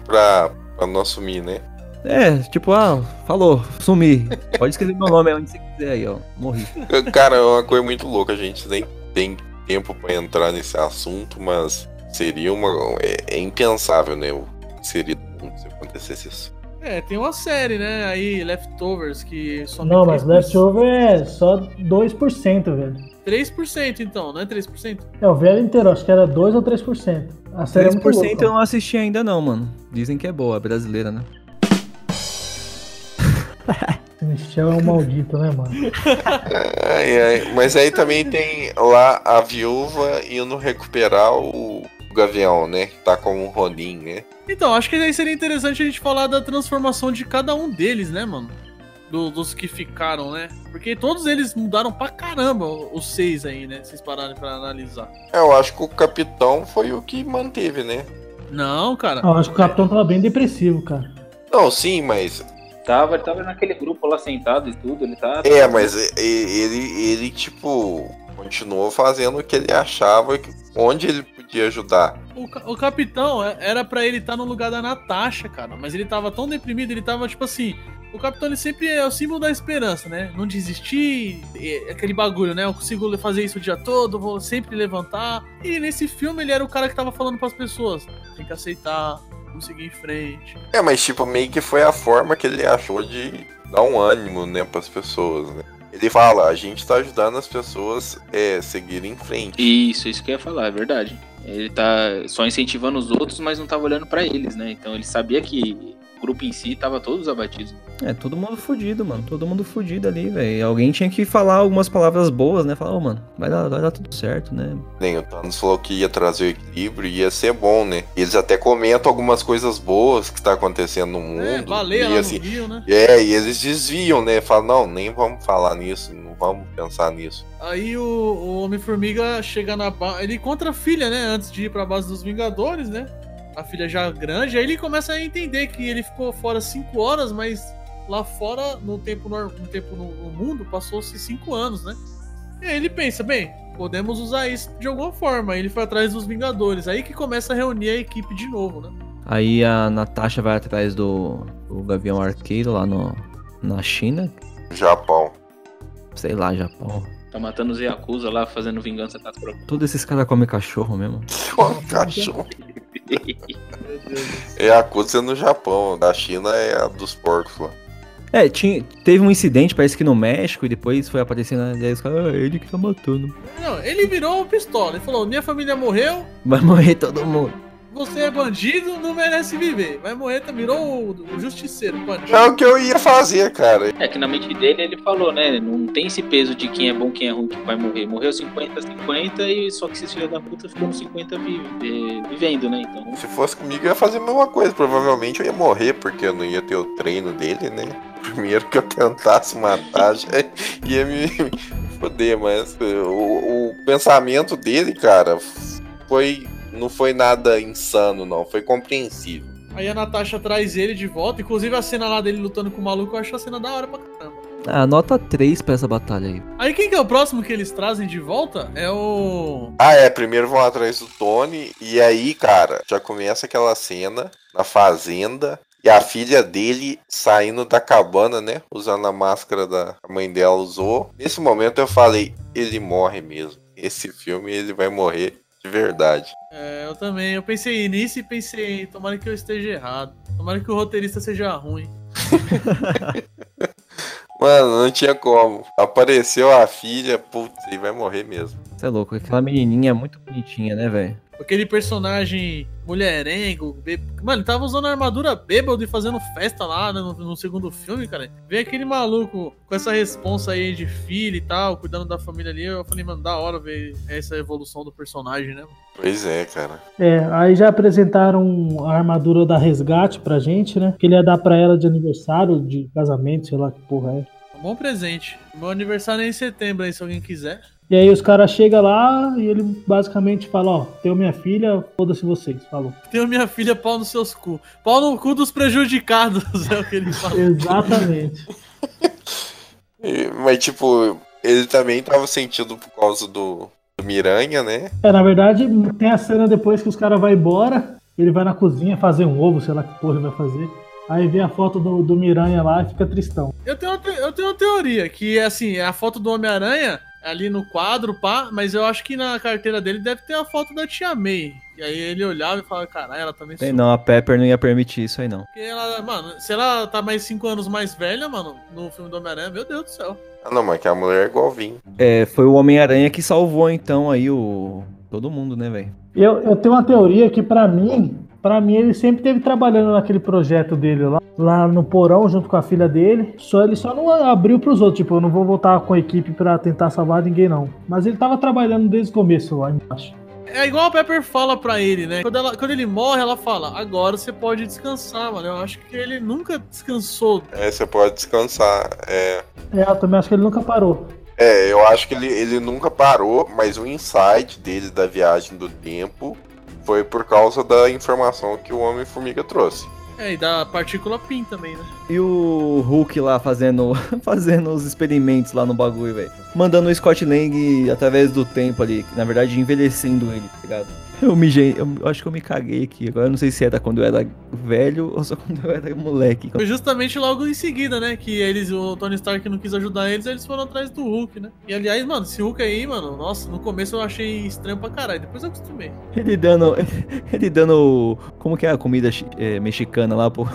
pra, pra não sumir, né? É, tipo, ah, falou, sumi. Pode escrever meu nome onde você quiser aí, ó. Morri. Cara, é uma coisa muito louca, a gente nem tem tempo pra entrar nesse assunto, mas seria uma. É, é impensável, né? O que seria se acontecesse isso. É, tem uma série, né? Aí, Leftovers, que só Não, mas 3%. leftover é só 2%, velho. 3% então, não é 3%? É, o velho inteiro, acho que era 2 ou 3%. A série é muito 3% louca. eu não assisti ainda não, mano. Dizem que é boa, é brasileira, né? Michel é um maldito, né, mano? Ai, ai. Mas aí também tem lá a viúva indo recuperar o Gavião, né? Que tá com o Ronin, né? Então, acho que aí seria interessante a gente falar da transformação de cada um deles, né, mano? Do- dos que ficaram, né? Porque todos eles mudaram pra caramba, os seis aí, né? Vocês pararem pra analisar. É, Eu acho que o capitão foi o que manteve, né? Não, cara. Eu acho que o capitão tava bem depressivo, cara. Não, sim, mas. Tava, ele tava naquele grupo lá sentado e tudo, ele tá. É, mas e- e- ele, ele, tipo, continuou fazendo o que ele achava onde ele podia ajudar. O, ca- o capitão é- era pra ele estar no lugar da Natasha, cara. Mas ele tava tão deprimido, ele tava tipo assim. O capitão ele sempre é o símbolo da esperança, né? Não desistir, é aquele bagulho, né? Eu consigo fazer isso o dia todo, vou sempre levantar. E nesse filme ele era o cara que tava falando pras pessoas: tem que aceitar, vamos seguir em frente. É, mas tipo, meio que foi a forma que ele achou de dar um ânimo, né, pras pessoas, né? Ele fala, a gente tá ajudando as pessoas é, seguirem em frente. Isso, isso que eu ia falar, é verdade. Ele tá só incentivando os outros, mas não tava olhando pra eles, né? Então ele sabia que grupo em si tava todos abatidos. É, todo mundo fudido, mano. Todo mundo fudido ali, velho. Alguém tinha que falar algumas palavras boas, né? Falar, ô, mano, vai dar, vai dar tudo certo, né? Nem o Thanos falou que ia trazer o equilíbrio e ia ser bom, né? Eles até comentam algumas coisas boas que tá acontecendo no mundo. É, baleia e assim, no Rio, né? É, e eles desviam, né? Falam, não, nem vamos falar nisso, não vamos pensar nisso. Aí o, o Homem-Formiga chega na base. Ele encontra a filha, né? Antes de ir pra base dos Vingadores, né? A filha já grande. Aí ele começa a entender que ele ficou fora 5 horas, mas lá fora, no tempo, nor- no, tempo no, no mundo, passou-se 5 anos, né? E aí ele pensa, bem, podemos usar isso de alguma forma. Aí ele foi atrás dos Vingadores. Aí que começa a reunir a equipe de novo, né? Aí a Natasha vai atrás do, do Gavião Arqueiro lá no, na China. Japão. Sei lá, Japão. Tá matando os Yakuza lá, fazendo vingança próprias. Todos esses caras comem cachorro mesmo. Ó, cachorro. É a coisa no Japão, da China é a dos porcos lá. É, tinha, teve um incidente, parece que no México, e depois foi aparecendo, os caras, ah, ele que tá matando. Não, ele virou o pistola. Ele falou: minha família morreu, Vai morrer todo mundo. Você é bandido, não merece viver. Vai morrer, tá? virou o, o justiceiro, bandido. É o que eu ia fazer, cara. É que na mente dele ele falou, né? Não tem esse peso de quem é bom, quem é ruim, que vai morrer. Morreu 50-50 e só que esses filhos da puta ficou no 50 vi- eh, vivendo, né? Então. Se fosse comigo, eu ia fazer a mesma coisa. Provavelmente eu ia morrer, porque eu não ia ter o treino dele, né? Primeiro que eu tentasse matar, já ia me foder, mas uh, o, o pensamento dele, cara, foi. Não foi nada insano, não. Foi compreensível. Aí a Natasha traz ele de volta. Inclusive a cena lá dele lutando com o maluco, eu acho a cena da hora pra caramba. Ah, nota 3 pra essa batalha aí. Aí quem que é o próximo que eles trazem de volta? É o. Ah, é. Primeiro vão atrás do Tony. E aí, cara, já começa aquela cena na fazenda. E a filha dele saindo da cabana, né? Usando a máscara da a mãe dela usou. Nesse momento eu falei, ele morre mesmo. Esse filme ele vai morrer de verdade. É, eu também. Eu pensei nisso e pensei, tomara que eu esteja errado. Tomara que o roteirista seja ruim. Mano, não tinha como. Apareceu a filha, putz, e vai morrer mesmo. Você é louco, aquela menininha é muito bonitinha, né, velho? Aquele personagem mulherengo. bê- Mano, ele tava usando armadura bêbado e fazendo festa lá né, no, no segundo filme, cara. Vem aquele maluco com essa responsa aí de filho e tal, cuidando da família ali. Eu falei, mano, da hora ver essa evolução do personagem, né? Pois é, cara. É, aí já apresentaram a armadura da resgate pra gente, né? Que ele ia dar pra ela de aniversário, de casamento, sei lá que porra é. Um bom presente. Meu aniversário é em setembro aí, se alguém quiser. E aí os caras chegam lá e ele basicamente fala, ó, tenho minha filha, foda-se vocês, falou. Tenho minha filha pau nos seus cu. Pau no cu dos prejudicados, é o que ele fala. Exatamente. E- mas, tipo, ele também tava sentindo por causa do, do Miranha, né? É, na verdade, tem a cena depois que os caras vão embora, ele vai na cozinha fazer um ovo, sei lá que porra ele vai fazer. Aí vê a foto do, do Miranha lá e fica tristão. Eu tenho, uma eu tenho uma teoria, que assim, é a foto do Homem-Aranha ali no quadro, pá, mas eu acho que na carteira dele deve ter a foto da tia May. E aí ele olhava e falava, caralho, ela também Tem sou. não, a Pepper não ia permitir isso aí não. Porque ela, mano, se ela tá mais 5 anos mais velha, mano, no filme do Homem-Aranha, meu Deus do céu. Ah, não, mas que a mulher é igual o Vin. É, foi o Homem-Aranha que salvou então aí o. Todo mundo, né, velho? Eu, eu tenho uma teoria que pra mim, pra mim ele sempre teve trabalhando naquele projeto dele lá, lá no porão junto com a filha dele. Só ele só não abriu pros outros, tipo, eu não vou voltar com a equipe pra tentar salvar ninguém não. Mas ele tava trabalhando desde o começo lá embaixo. É igual a Pepper fala pra ele, né? Quando, ela, quando ele morre, ela fala, agora você pode descansar, mano. Eu acho que ele nunca descansou. É, você pode descansar. É, É, eu também acho que ele nunca parou. é eu acho que ele, ele nunca parou, mas o insight dele da viagem do tempo foi por causa da informação que o Homem-Formiga trouxe. É, e da partícula PIN também, né? E o Hulk lá fazendo, fazendo os experimentos lá no bagulho, velho. Mandando o Scott Lang através do tempo ali, na verdade envelhecendo ele, tá ligado? Eu me eu, eu acho que eu me caguei aqui. Agora eu não sei se era quando eu era velho ou só quando eu era moleque. Foi justamente logo em seguida, né? Que eles, o Tony Stark não quis ajudar eles, eles foram atrás do Hulk, né? E aliás, mano, esse Hulk aí, mano, nossa, no começo eu achei estranho pra caralho, depois eu acostumei. Ele dando. Ele dando. Como que é a comida é, mexicana lá, pô?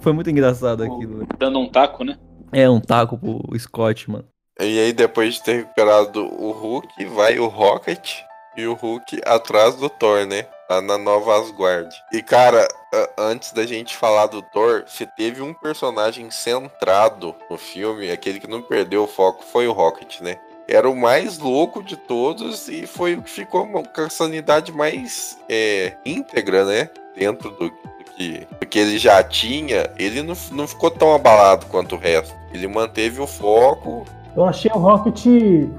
Foi muito engraçado aquilo. Dando um taco, né? É, um taco pro Scott, mano. E aí, depois de ter recuperado o Hulk, vai o Rocket e o Hulk atrás do Thor, né? Lá na Nova Asgard. E, cara, antes da gente falar do Thor, se teve um personagem centrado no filme, aquele que não perdeu o foco, foi o Rocket, né? Era o mais louco de todos e foi o que ficou com a sanidade mais é, íntegra, né? Dentro do, do que, do que ele já tinha, ele não, não ficou tão abalado quanto o resto. Ele manteve o foco, Eu achei o Rocket.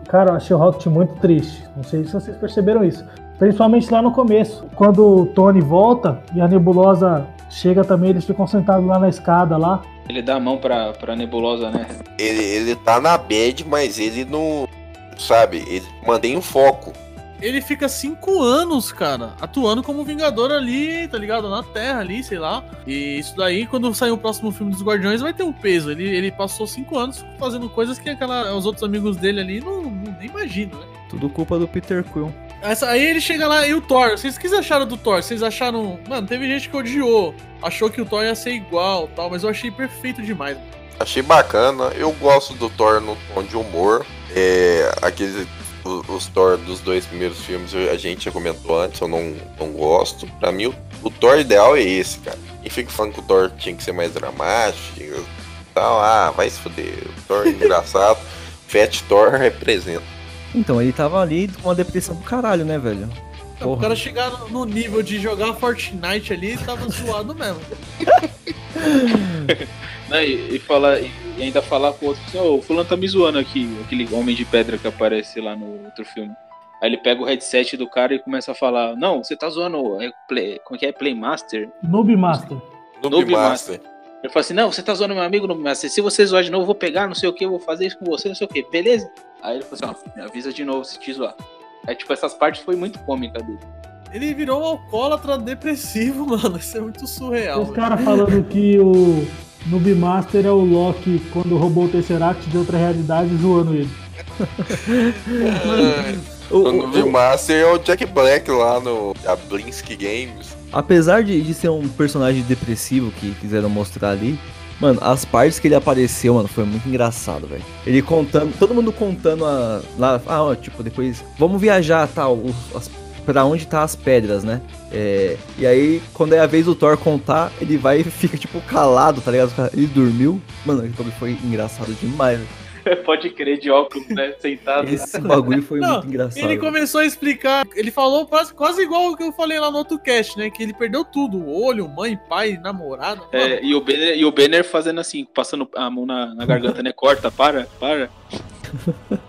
Cara, eu achei o Rocket muito triste. Não sei se vocês perceberam isso. Principalmente lá no começo. Quando o Tony volta e a nebulosa chega também, eles ficam sentados lá na escada lá. Ele dá a mão pra, pra nebulosa, né? ele, ele tá na bad, mas ele não. Sabe, ele mantém o foco. Ele fica cinco anos, cara, atuando como Vingador ali, tá ligado? Na Terra ali, sei lá. E isso daí, quando sair o próximo filme dos Guardiões, vai ter um peso. Ele, ele passou cinco anos fazendo coisas que aquela, os outros amigos dele ali não, não nem imaginam, né? Tudo culpa do Peter Quill. Essa, aí ele chega lá e o Thor. Vocês o que acharam do Thor? Vocês acharam. Mano, teve gente que odiou. Achou que o Thor ia ser igual tal, mas eu achei perfeito demais. Achei bacana. Eu gosto do Thor no tom de humor. É, aqueles. O- Os Thor dos dois primeiros filmes a gente já comentou antes, eu não, não gosto. Pra mim, o, o Thor ideal é esse, cara. Quem fica falando que o Thor tinha que ser mais dramático e tal, ah, vai se fuder. O Thor é engraçado. Fat Thor representa. Então, ele tava ali com uma depressão do caralho, né, velho? O Porra. cara chegar no- nível de jogar Fortnite ali, tava zoado mesmo. Não, e, e falar, e ainda falar com o outro, assim, ô, o fulano tá me zoando aqui, aquele homem de pedra que aparece lá no outro filme. Aí ele pega o headset do cara e começa a falar, não, você tá zoando, é play, como é que é? Playmaster? Noob Master. No Noob Master. Ele fala assim, não, você tá zoando meu amigo no Master, se você zoar de novo, eu vou pegar, não sei o que, eu vou fazer isso com você, não sei o que, beleza? Aí ele falou assim, ó, me avisa de novo se te zoar. Aí, tipo, essas partes foi muito cômica dele. Ele virou um alcoólatra depressivo, mano. Isso é muito surreal. Os caras falando que o Noob Master é o Loki quando roubou o Tesseract de outra realidade zoando ele. O- O o- Noob Master é o Jack Black lá no Blinsky Games. apesar de, de ser um personagem depressivo que quiseram mostrar ali, Mano, as partes que ele apareceu, mano, foi muito engraçado, velho. Ele contando, todo mundo contando a. Lá, ah, ó, tipo, depois. Vamos viajar, tal. os- as, pra onde tá as pedras, né? É, e aí, quando é a vez do Thor contar, ele vai e fica, tipo, calado, tá ligado? Ele dormiu. Mano, aquilo foi engraçado demais. velho. Pode crer de óculos, né? Sentado. Esse bagulho foi Não, muito engraçado. Ele começou a explicar, ele falou quase, quase igual o que eu falei lá no outro cast, né? Que ele perdeu tudo: olho, mãe, pai, namorada. Mano, É, e, o Banner, e o Banner fazendo assim, passando a mão na, na garganta, né? Corta, para, para.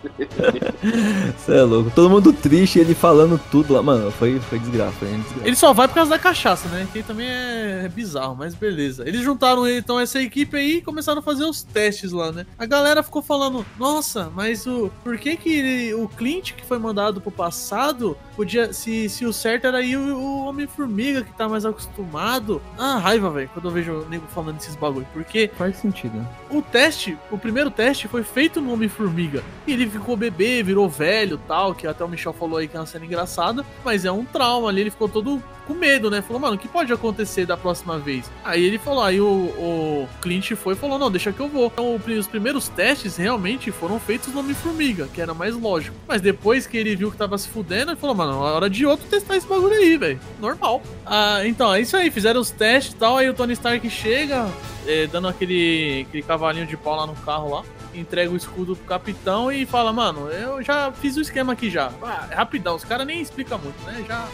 Você é louco. Todo mundo triste, ele falando tudo lá. Mano, foi, foi desgraça. Foi desgraça. Ele só vai por causa da cachaça, né? Que também é, é bizarro, mas beleza. Eles juntaram então essa equipe aí e começaram a fazer os testes lá, né? A galera ficou falando: Nossa, mas o por que que ele- o Clint que foi mandado pro passado podia se, se o certo era ir o, o Homem-Formiga que tá mais acostumado? Ah, raiva, velho, quando eu vejo o nego falando esses bagulho, porque Faz sentido. o teste, o primeiro teste foi feito no Homem-Formiga. E ele ficou bebê, virou velho tal, que até o Michel falou aí que é uma cena engraçada, mas é um trauma ali, ele ficou todo com medo, né? Falou, mano, o que pode acontecer da próxima vez? Aí ele falou, aí o, o Clint foi e falou, não, deixa que eu vou. Então os primeiros testes realmente foram feitos no Homem-Formiga, que era mais lógico. Mas depois que ele viu que tava se fudendo, ele falou, mano, é hora de outro testar esse bagulho aí, velho. Normal. Ah, então, é isso aí, fizeram os testes e tal, aí o Tony Stark chega, é, dando aquele, aquele cavalinho de pau lá no carro lá. Entrega o escudo pro capitão e fala, mano, eu já fiz o esquema aqui já. Ah, é rapidão, os caras nem explicam muito, né? Já,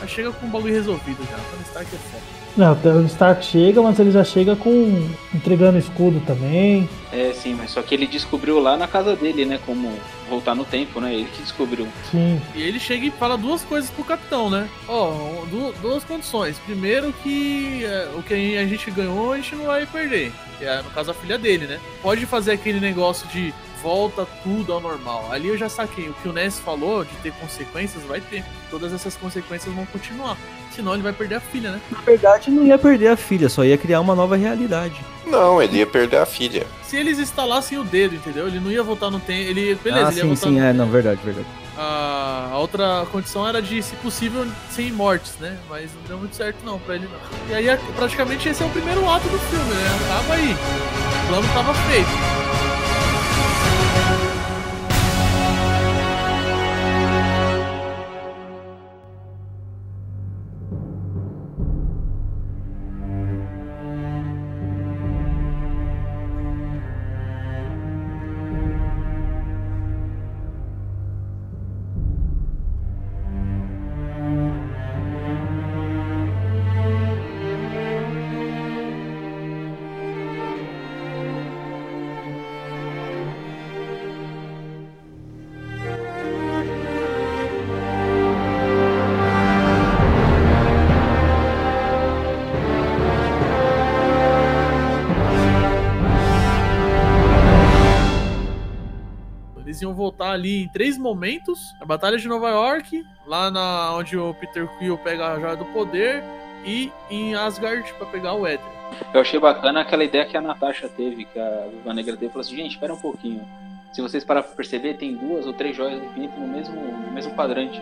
já chega com o bagulho resolvido já. Tony Stark é foda. Não, o Tony Stark chega, mas ele já chega com. entregando escudo também. É, sim, mas só que ele descobriu lá na casa dele, né? Como voltar no tempo, né? Ele que descobriu. Sim. E ele chega e fala duas coisas pro capitão, né? Ó, du- duas condições. Primeiro que é, o que a gente ganhou a gente não vai perder. Que é, no caso, a filha dele, né? Pode fazer aquele negócio de volta tudo ao normal. Ali eu já saquei. O que o Ness falou de ter consequências, vai ter. Todas essas consequências vão continuar. Senão ele vai perder a filha, né? Na verdade, não ia perder a filha, só ia criar uma nova realidade. Não, ele ia perder a filha. Se eles instalassem o dedo, entendeu? Ele não ia voltar no tempo. Ele, beleza, ah, ele ia sim, sim, no é, não, verdade, verdade. A, a outra condição era de, se possível, sem mortes, né? Mas não deu muito certo não pra ele não. E aí, a- praticamente, esse é o primeiro ato do filme, né? Acaba aí. O plano tava feito. Eles iam voltar ali em três momentos: a Batalha de Nova York, lá na onde o Peter Quill pega a joia do poder, e em Asgard pra pegar o Éter. Eu achei bacana aquela ideia que a Natasha teve, que a Viva Negra teve, falou assim, gente, espera um pouquinho. Se vocês parar pra perceber, tem duas ou três joias do infinito no mesmo, no mesmo quadrante.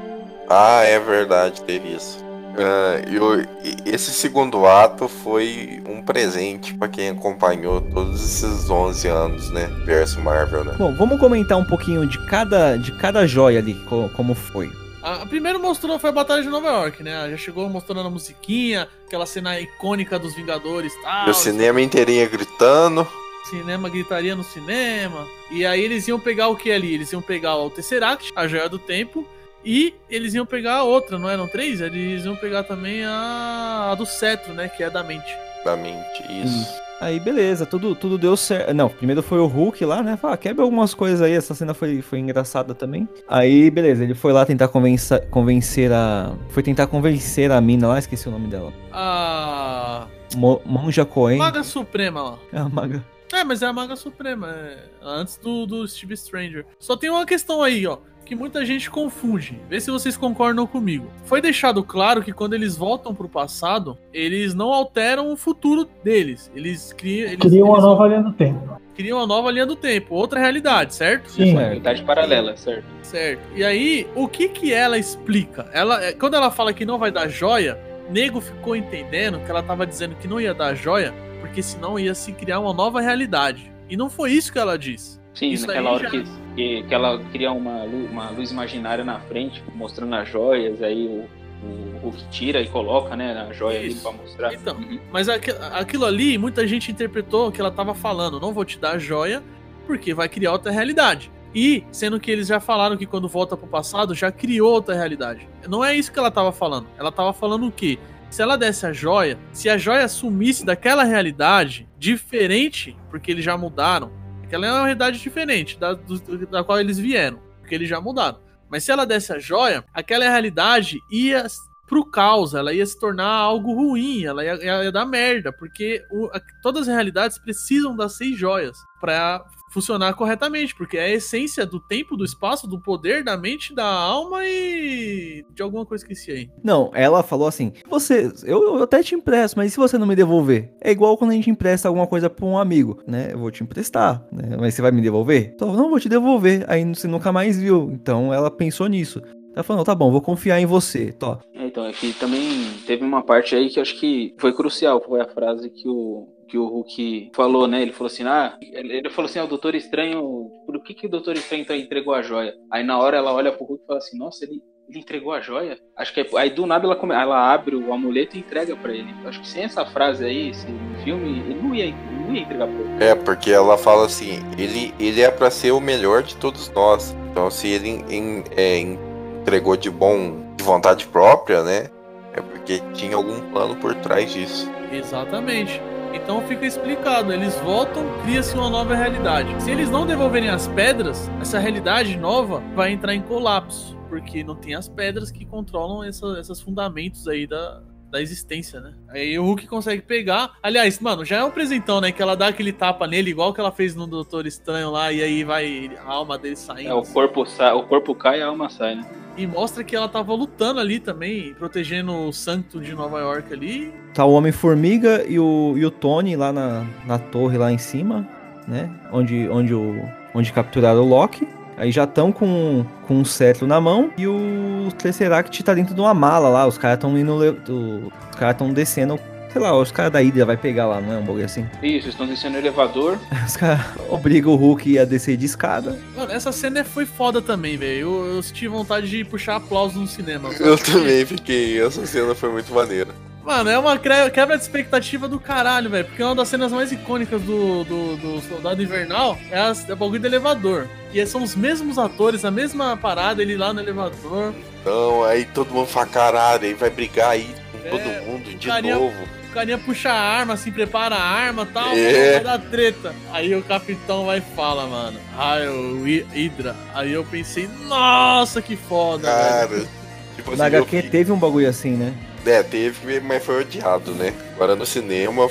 Ah, é verdade, teve isso. Ah, e o- e esse segundo ato foi um presente pra quem acompanhou todos esses 11 anos, né? Verso Marvel, né? Bom, vamos comentar um pouquinho de cada, de cada joia ali, co- como foi. A, a primeiro mostrou foi a Batalha de Nova York, né? Já chegou mostrando a musiquinha, aquela cena icônica dos Vingadores e tal. E o cinema inteirinho gritando. cinema gritaria no cinema. E aí eles iam pegar o que ali? Eles iam pegar o Tesseract, a Joia do Tempo, e eles iam pegar a outra, não eram três? Eles iam pegar também a, a do Cetro, né? Que é da mente. Da mente, isso. Aí, beleza, tudo, tudo deu certo. Não, primeiro foi o Hulk lá, né? Fala, quebra algumas coisas aí, essa cena foi, foi engraçada também. Aí, beleza, ele foi lá tentar convencer, convencer a. Foi tentar convencer a mina lá, esqueci o nome dela. A Mo, Monja Coen. Maga Suprema lá. É a maga. É, mas é a Maga Suprema, é antes do, do Steve Stranger. Só tem uma questão aí, ó, que muita gente confunde. Vê se vocês concordam comigo. Foi deixado claro que quando eles voltam pro passado, eles não alteram o futuro deles. Eles criam. Eles, Cria uma eles nova linha do tempo. criam uma nova linha do tempo, outra realidade, certo? Sim. Realidade paralela, certo? Certo. E aí, o que que ela explica? Ela, é, quando ela fala que não vai dar joia, nego ficou entendendo que ela tava dizendo que não ia dar a joia, porque senão ia se criar uma nova realidade. E não foi isso que ela disse. Sim, Isso naquela hora já- que, que, que ela cria uma luz, uma luz imaginária na frente, mostrando as joias, aí o, o Hulk tira e coloca, né, a joia ali Isso. pra mostrar. Então, Uhum. Mas aqu- aquilo ali, muita gente interpretou que ela tava falando, não vou te dar a joia, porque vai criar outra realidade. E, sendo que eles já falaram que quando volta pro passado, já criou outra realidade. Não é isso que ela tava falando. Ela tava falando o quê? Se ela desse a joia, se a joia sumisse daquela realidade diferente, porque eles já mudaram, aquela é uma realidade diferente da, do- da qual eles vieram, porque eles já mudaram. Mas se ela desse a joia, aquela realidade ia pro caos, ela ia se tornar algo ruim, ela ia, ia- ia dar merda, porque o- a- todas as realidades precisam das seis joias pra funcionar corretamente, porque é a essência do tempo, do espaço, do poder, da mente, da alma e de alguma coisa que esqueci aí. Não, ela falou assim: você, eu, eu até te empresto, mas e se você não me devolver? É igual quando a gente empresta alguma coisa pra um amigo, né? Eu vou te emprestar, né? Mas você vai me devolver? Então, não vou te devolver. Aí você nunca mais viu. Então ela pensou nisso. Ela falou: tá bom, vou confiar em você. Tó. É, então, é que também teve uma parte aí que eu acho que foi crucial, foi a frase que o, que o Hulk falou, né? Ele falou assim, ah, ele falou assim, ah, o Doutor Estranho, por que, que o Doutor Estranho então entregou a joia? Aí na hora ela olha pro Hulk e fala assim, nossa, ele, ele entregou a joia? Acho que é, aí do nada ela, come, ela abre o amuleto e entrega pra ele. Acho que sem essa frase aí, esse filme, ele não ia, não ia entregar pra ele. É, porque ela fala assim, ele, ele é pra ser o melhor de todos nós. Então se ele em- é, entregou de bom, de vontade própria, né? É porque tinha algum plano por trás disso. Exatamente. Então fica explicado, eles voltam, cria-se uma nova realidade. Se eles não devolverem as pedras, essa realidade nova vai entrar em colapso, porque não tem as pedras que controlam esses fundamentos aí da, da existência, né? Aí o Hulk consegue pegar. Aliás, mano, já é um presentão, né? Que ela dá aquele tapa nele, igual que ela fez no Doutor Estranho lá, e aí vai a alma dele saindo. É, o corpo, sa, o corpo cai e a alma sai, né? E mostra que ela tava lutando ali também, protegendo o santo de Nova York ali. Tá o Homem-Formiga e o, e o Tony lá na, na torre lá em cima, né? Onde, onde, o, onde capturaram o Loki. Aí já estão com, com um cetro na mão e o Tesseract tá dentro de uma mala lá. Os caras estão indo. Os caras estão descendo. Sei lá, os caras da Hydra vai pegar lá, não é um bagulho assim? Isso, estão descendo o elevador. Os caras obrigam o Hulk a descer de escada. Mano, essa cena foi foda também, velho. Eu, eu senti vontade de puxar aplauso no cinema. Eu também fiquei, essa cena foi muito maneira. Mano, é uma quebra de expectativa do caralho, velho. Porque uma das cenas mais icônicas do, do, do Soldado Invernal é, as, é o bagulho do elevador. E são os mesmos atores, a mesma parada, ele lá no elevador. Então, aí todo mundo fala, caralho, aí vai brigar aí com É, todo mundo de carinha- novo. O carinha puxa a arma, assim, prepara a arma e tal, É. vai dar treta. Aí o capitão vai e fala, mano, Raio Hydra. Aí eu pensei, nossa, que foda, velho. Cara, tipo assim, Na HQ teve um bagulho assim, né? É, teve, mas foi odiado, né? Agora no cinema,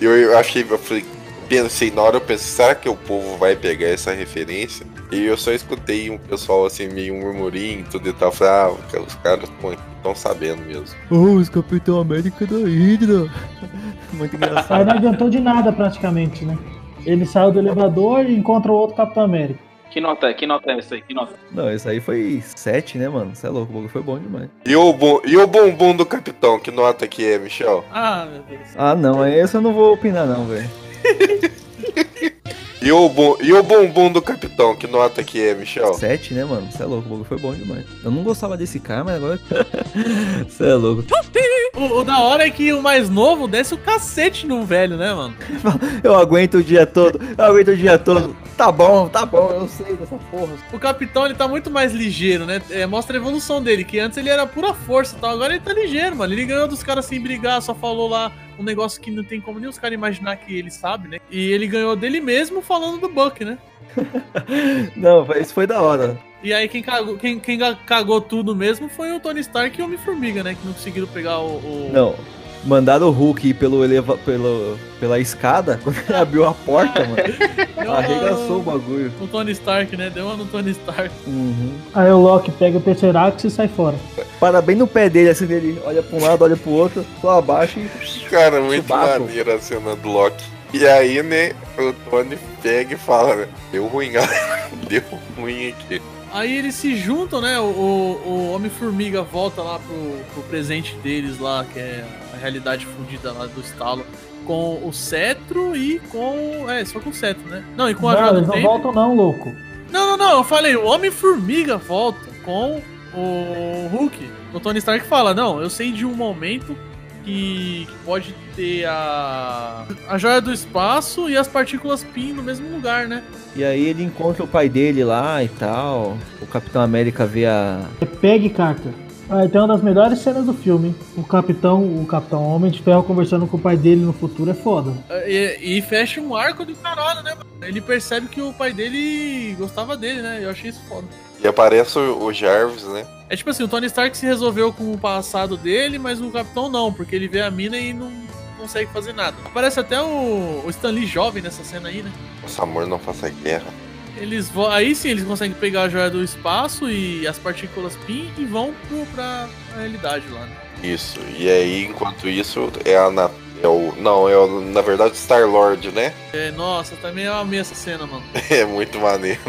eu, eu achei, eu falei, pensei, na hora eu pensei, será que o povo vai pegar essa referência? E eu só escutei um pessoal assim, meio um murmurinho, tudo e tal, falei, ah, os caras estão sabendo mesmo. Oh, os Capitão América da Hydra. Muito Aí engraçado. não adiantou de nada praticamente, né? Ele saiu do elevador e encontra o outro Capitão América. Que nota, que nota é essa aí? Que nota? Não, esse aí foi 7, né, mano? Você é louco, o bagulho foi bom demais. E o, bom, e o bumbum do capitão, que nota que é, Michel? Ah, meu Deus. Ah, não, esse eu não vou opinar, não, velho. E o, e o bumbum do capitão, que nota que é, Michel? 7, né, mano? Você é louco, o bagulho foi bom demais. Eu não gostava desse cara, mas agora. Você é louco. O, o da hora é que o mais novo desce o cacete no velho, né, mano? Eu aguento o dia todo, eu aguento o dia todo. Tá bom, tá bom, eu sei dessa porra. O capitão, ele tá muito mais ligeiro, né? É, mostra a evolução dele, que antes ele era pura força e tal, agora ele tá ligeiro, mano. Ele ganhou dos caras sem brigar, só falou lá um negócio que não tem como nem os caras imaginar que ele sabe, né? E ele ganhou dele mesmo falando do Buck, né? Não, isso foi da hora. E aí quem cagou, quem, quem cagou tudo mesmo foi o Tony Stark e o Homem-Formiga, né? Que não conseguiram pegar o... o- Não, mandaram o Hulk ir pelo eleva... pelo... pela escada, quando ele abriu a porta, mano. Deu uma- Arregaçou o bagulho. No Tony Stark, né? Deu uma no Tony Stark. Uhum. Aí o Loki pega o Tesseract e sai fora. Para bem no pé dele, assim, ele olha pra um lado, olha pro outro, só abaixa e. Cara, muito maneira a cena do Loki. E aí, né, o Tony pega e fala, né, deu ruim, galera. Deu ruim aqui. Aí eles se juntam, né? O, o, Homem-Formiga volta lá pro, pro presente deles lá, que é a realidade fundida lá do estalo. Com o cetro e com. É, só com o cetro, né? Não, e com a Não, eles não tempo. voltam não, louco. Não, não, não, eu falei, o Homem-Formiga volta com o Hulk. O Tony Stark fala, não, eu sei de um momento que, que pode ter a, a joia do espaço e as partículas PIN no mesmo lugar, né? E aí ele encontra o pai dele lá e tal. O Capitão América vê a. É Peg Carter. Ah, então uma das melhores cenas do filme. hein? O capitão, o capitão Homem de Ferro conversando com o pai dele no futuro é foda. E, e fecha um arco do caralho, né? mano? Ele percebe que o pai dele gostava dele, né? Eu achei isso foda. E aparece o, Jarvis, né? É tipo assim, o Tony Stark se resolveu com o passado dele, mas o Capitão não, porque ele vê a mina e não consegue fazer nada. Aparece até o, o Stan Lee jovem nessa cena aí, né? Nosso amor não faça guerra. Eles vão, aí sim eles conseguem pegar a joia do espaço e as partículas PIN e vão pro, pra realidade lá. Né? Isso. E aí, enquanto isso, é a Na- é o Não, é o, na verdade Star Lord, né? É, nossa, também eu amei essa cena, mano. É muito maneiro.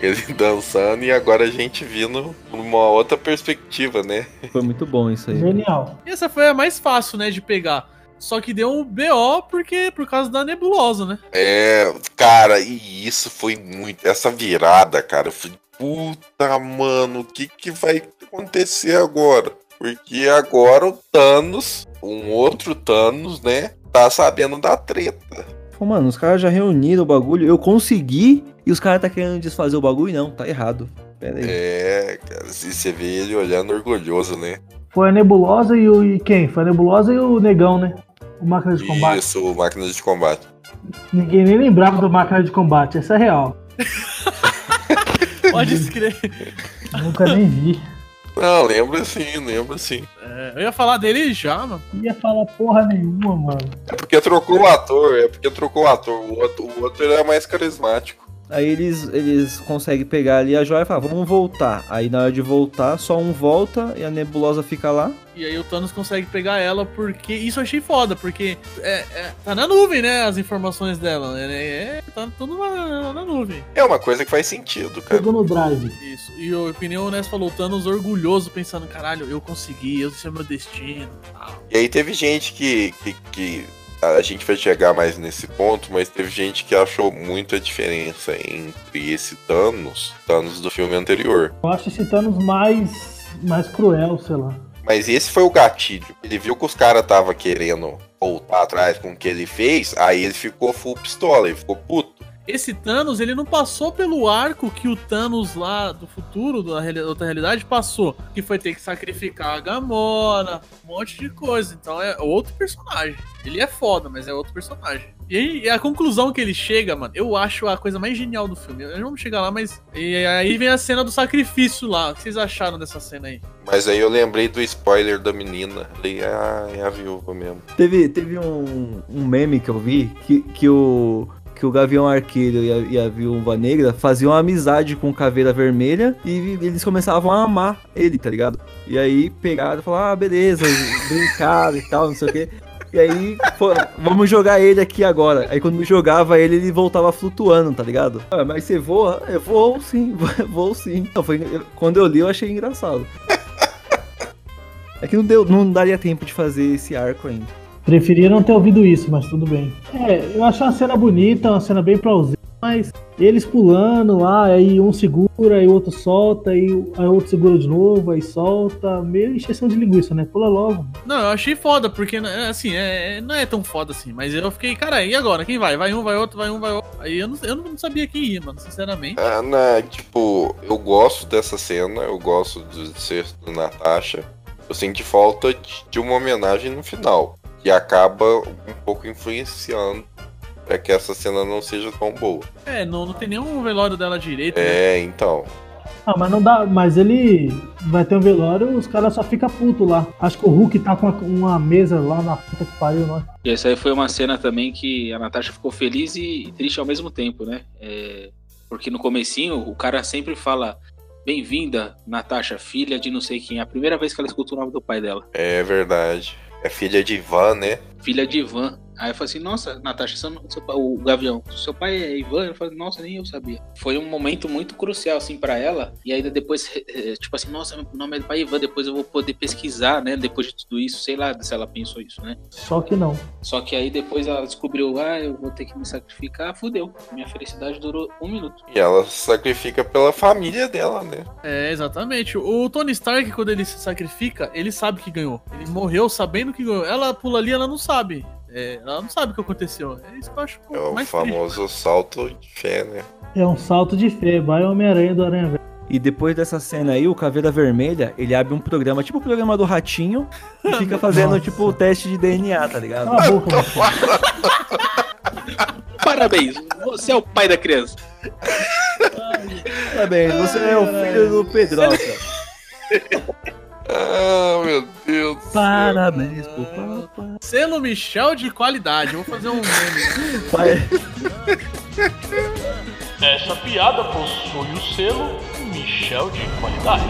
Ele dançando e agora a gente vindo numa outra perspectiva, né? Foi muito bom isso aí. Genial. E essa foi a mais fácil, né, de pegar. Só que deu um BO porque por causa da nebulosa, né? É, cara, e isso foi muito. Essa virada, cara, eu falei, puta, mano, o que, que vai acontecer agora? Porque agora o Thanos, um outro Thanos, né, tá sabendo da treta. Pô, mano, os caras já reuniram o bagulho. Eu consegui e os caras tá querendo desfazer o bagulho? Não, tá errado. Pera aí. É, cara, se você vê ele olhando orgulhoso, né? Foi a Nebulosa e o. E quem? Foi a Nebulosa e o Negão, né? O máquina de combate. Isso, o máquina de combate. Ninguém nem lembrava do máquina de combate. Essa é real. Pode escrever. Nunca nem vi. Não, lembra sim, lembra sim. É, eu ia falar dele já, mano. Não ia falar porra nenhuma, mano. É porque trocou o ator, é porque trocou o ator. O outro, o outro ele é mais carismático. Aí eles, eles conseguem pegar ali a joia e falar, vamos voltar. Aí na hora de voltar, só um volta e a nebulosa fica lá. E aí o Thanos consegue pegar ela porque. Isso eu achei foda, porque é, é, tá na nuvem, né? As informações dela. É, é, tá tudo na, na nuvem. É uma coisa que faz sentido, cara. Pegou no drive. Isso. E o Pneu Ness falou, o Thanos orgulhoso, pensando, caralho, eu consegui, esse é meu destino. tal. E aí teve gente que, que, que a gente vai chegar mais nesse ponto, mas teve gente que achou muita diferença entre esse Thanos, Thanos do filme anterior. Eu acho esse Thanos mais. mais cruel, sei lá. Mas esse foi o gatilho. Ele viu que os caras tava querendo voltar atrás com o que ele fez, aí ele ficou full pistola, ele ficou puto. Esse Thanos, ele não passou pelo arco que o Thanos lá do futuro, da outra realidade, passou. Que foi ter que sacrificar a Gamora, um monte de coisa. Então é outro personagem. Ele é foda, mas é outro personagem. E aí, e a conclusão que ele chega, mano, eu acho a coisa mais genial do filme. Eu não vou chegar lá, mas. E aí vem a cena do sacrifício lá. O que vocês acharam dessa cena aí? Mas aí eu lembrei do spoiler da menina. Falei, ah, é a viúva mesmo. Teve, teve um, um meme que eu vi que, que o. Que o Gavião Arqueiro e a, e a Viúva Negra faziam amizade com o Caveira Vermelha e eles começavam a amar ele, tá ligado? E aí pegaram e falaram, ah, beleza, brincaram e tal, não sei o quê. E aí, pô, vamos jogar ele aqui agora. Aí quando jogava ele, ele voltava flutuando, tá ligado? Ah, mas você voa? Eu vou sim, vou sim. Não, foi, eu- quando eu li, eu achei engraçado. É que não, deu, não daria tempo de fazer esse arco ainda. Preferia não ter ouvido isso, mas tudo bem. É, eu achei uma cena bonita, uma cena bem plausível, mas eles pulando lá, aí um segura, aí o outro solta, aí o aí outro segura de novo, aí solta. Meio encheção de linguiça, né? Pula logo. Não, eu achei foda, porque, né, assim, é, é- não é tão foda assim, mas eu fiquei, cara, e agora? Quem vai? Vai um, vai outro, vai um, vai outro. Aí eu não, eu não sabia quem ia, mano, sinceramente. Ah, né, tipo, eu gosto dessa cena, eu gosto de ser do Natasha. Eu senti falta de uma homenagem no final, que acaba um pouco influenciando pra que essa cena não seja tão boa. É, não, não tem nenhum velório dela direito, né? É, então. Ah, mas não dá. Mas ele vai ter um velório, os caras só ficam puto lá. Acho que o Hulk tá com uma, uma mesa lá na puta que pariu, né? E essa aí foi uma cena também que a Natasha ficou feliz e triste ao mesmo tempo, né? É, porque no comecinho o cara sempre fala Bem-vinda, Natasha, filha de não sei quem. É a primeira vez que ela escuta o nome do pai dela. É verdade. É filha de Ivan, né? Filha de Ivan. Aí eu falei assim, nossa, Natasha, seu, seu, o Gavião, seu pai é Ivan? Eu falei, nossa, nem eu sabia. Foi um momento muito crucial, assim, pra ela. E aí depois, tipo assim, nossa, meu nome é do pai Ivan, depois eu vou poder pesquisar, né? Depois de tudo isso, sei lá se ela pensou isso, né? Só que não. Só que aí depois ela descobriu, ah, eu vou ter que me sacrificar, fudeu. Minha felicidade durou um minuto. E ela se sacrifica pela família dela, né? É, exatamente. O Tony Stark, quando ele se sacrifica, ele sabe que ganhou. Ele morreu sabendo que ganhou. Ela pula ali, ela não sabe. É, ela não sabe o que aconteceu. É isso que eu acho É o mais famoso salto de fé, né? É um salto de fé. Vai Homem-Aranha do Aranha Velho. E depois dessa cena aí, o Caveira Vermelha, ele abre um programa, tipo o programa do Ratinho, e fica fazendo, Nossa. tipo, o teste de DNA, tá ligado? Cala a boca. Parabéns, você é o pai da criança. Parabéns, você é o filho do Pedroca. Ah, meu Deus. Parabéns pro papai. Selo Michel de qualidade. Vou fazer um meme. Pai- Essa piada possui o selo Michel de qualidade.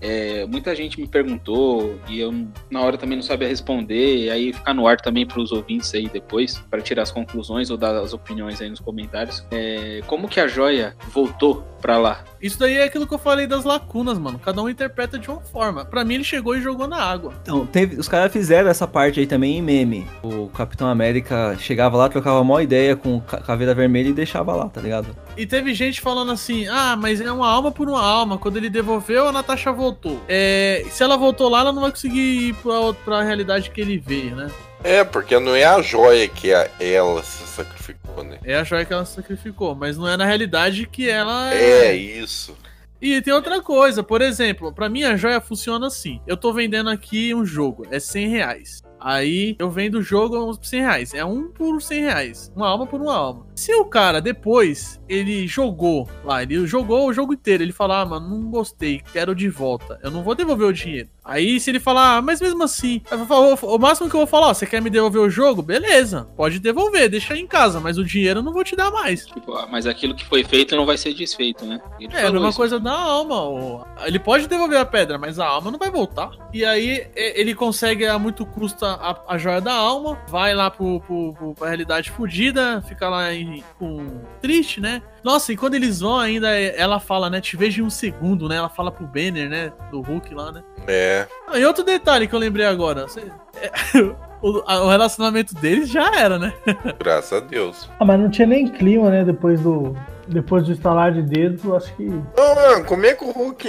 É, muita gente me perguntou e eu na hora também não sabia responder, e aí ficar no ar também para os ouvintes aí depois, para tirar as conclusões ou dar as opiniões aí nos comentários. É, como que a joia voltou pra lá? Isso daí é aquilo que eu falei das lacunas, mano. Cada um interpreta de uma forma. Pra mim, ele chegou e jogou na água. Então, teve, os caras fizeram essa parte aí também em meme. O Capitão América chegava lá, trocava uma ideia com Caveira Vermelha e deixava lá, tá ligado? E teve gente falando assim: ah, mas é uma alma por uma alma. Quando ele devolveu, a Natasha voltou. É, se ela voltou lá, ela não vai conseguir ir pra, pra realidade que ele veio, né? É, porque não é a joia que a- ela se sacrificou, né? É a joia que ela sacrificou, mas não é na realidade que ela É isso. E tem outra coisa, por exemplo, pra mim a joia funciona assim. Eu tô vendendo aqui um jogo, é 100 reais. Aí eu vendo o jogo por 100 reais. É um por 100 reais. Uma alma por uma alma. Se o cara depois ele jogou lá, ele jogou o jogo inteiro, ele falar, ah, mano, não gostei, quero de volta. Eu não vou devolver o dinheiro. Aí se ele falar, ah, mas mesmo assim, falar, o máximo que eu vou falar, ó, você quer me devolver o jogo? Beleza, pode devolver, deixa aí em casa, mas o dinheiro eu não vou te dar mais. Tipo, ah, mas aquilo que foi feito não vai ser desfeito, né? Ele É, a falou mesma isso. coisa da alma. o- Ele pode devolver a pedra, mas a alma não vai voltar. E aí ele consegue a muito custo a, a joia da alma, vai lá pro, pro, pro- pra realidade fodida, fica lá em- com triste, né? Nossa, e quando eles vão ainda, ela fala, né? Te vejo em um segundo, né? Ela fala pro Banner, né? Do Hulk lá, né? É. Ah, e outro detalhe que eu lembrei agora. você- é, o, relacionamento deles já era, né? Graças a Deus. Ah, mas não tinha nem clima, né? Depois do. Depois do estalar de dedo, eu acho que. Não, mano, como é que o Hulk.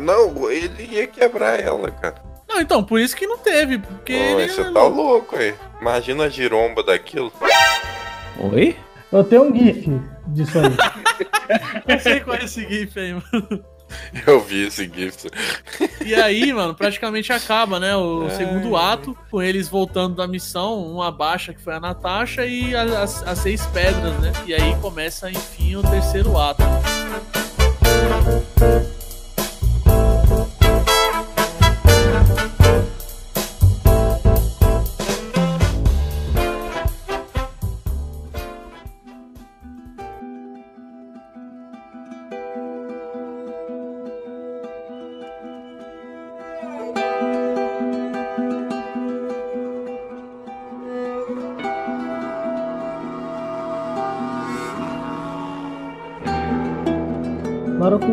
Não, ele ia quebrar ela, cara. Não, então, por isso que não teve. Porque Não, ele. você tá louco, aí. Imagina a giromba daquilo. Oi? Eu tenho um GIF disso aí. Eu sei qual é esse GIF aí, mano. Eu vi esse gift. E aí, mano, praticamente acaba, né? O Ai, segundo ato, com eles voltando da missão, uma baixa que foi a Natasha e as, as seis pedras, né? E aí começa, enfim, o terceiro ato.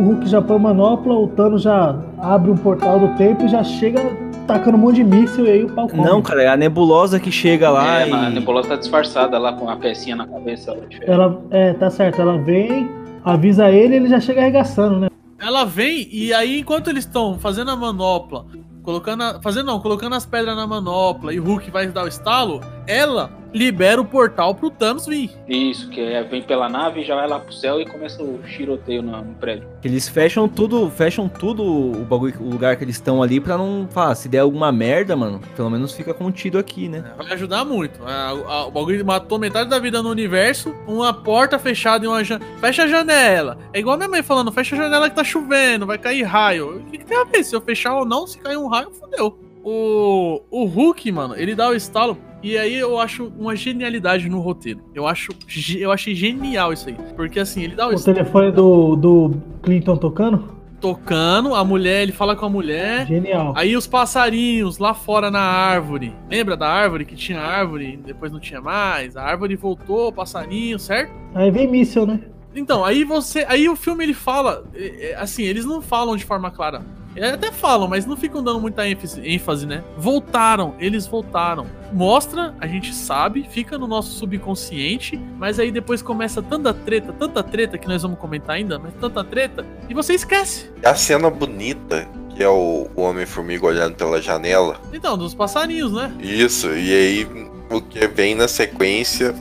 Hulk já põe manopla, o Thanos já abre um portal do tempo e já chega tacando um monte de míssil e aí o pau come. Não, cara, é a nebulosa que chega lá é, e. a nebulosa tá disfarçada lá com a pecinha na cabeça. ela é é, tá certo, ela vem, avisa ele e ele já chega arregaçando, né? Ela vem e aí, enquanto eles estão fazendo a manopla, colocando a, fazendo não, colocando as pedras na manopla e o Hulk vai dar o estalo, ela libera o portal pro Thanos vir. Isso, que é, vem pela nave, já vai lá pro céu e começa o tiroteio no, no prédio. Eles fecham tudo, fecham tudo o bagulho, o lugar que eles estão ali pra não. Falar, se der alguma merda, mano, pelo menos fica contido aqui, né? Vai ajudar muito. A- a- o bagulho matou metade da vida no universo, uma porta fechada e uma janela. Fecha a janela. É igual minha mãe falando, fecha a janela que tá chovendo, vai cair raio. O que, que tem a ver? Se eu fechar ou não, se cair um raio, fodeu. O, o Hulk, mano, ele dá o estalo. E aí eu acho uma genialidade no roteiro. Eu acho, eu achei genial isso aí. Porque assim, ele dá o O estalo. telefone do, do Clinton tocando. tocando, a mulher, ele fala com a mulher. Genial. Aí os passarinhos lá fora na árvore. Lembra da árvore que tinha árvore, depois não tinha mais? A árvore voltou, passarinho, certo? Aí vem míssel, né? Então, aí você. Aí o filme ele fala. é, é, Assim, eles não falam de forma clara. Eles até falam, mas não ficam dando muita ênfase, ênfase, né? Voltaram, eles voltaram. Mostra, a gente sabe, fica no nosso subconsciente, mas aí depois começa tanta treta, tanta treta que nós vamos comentar ainda, mas tanta treta, e você esquece. A cena bonita, que é o, o Homem-Formiga olhando pela janela. Então, dos passarinhos, né? Isso, e aí o que vem na sequência,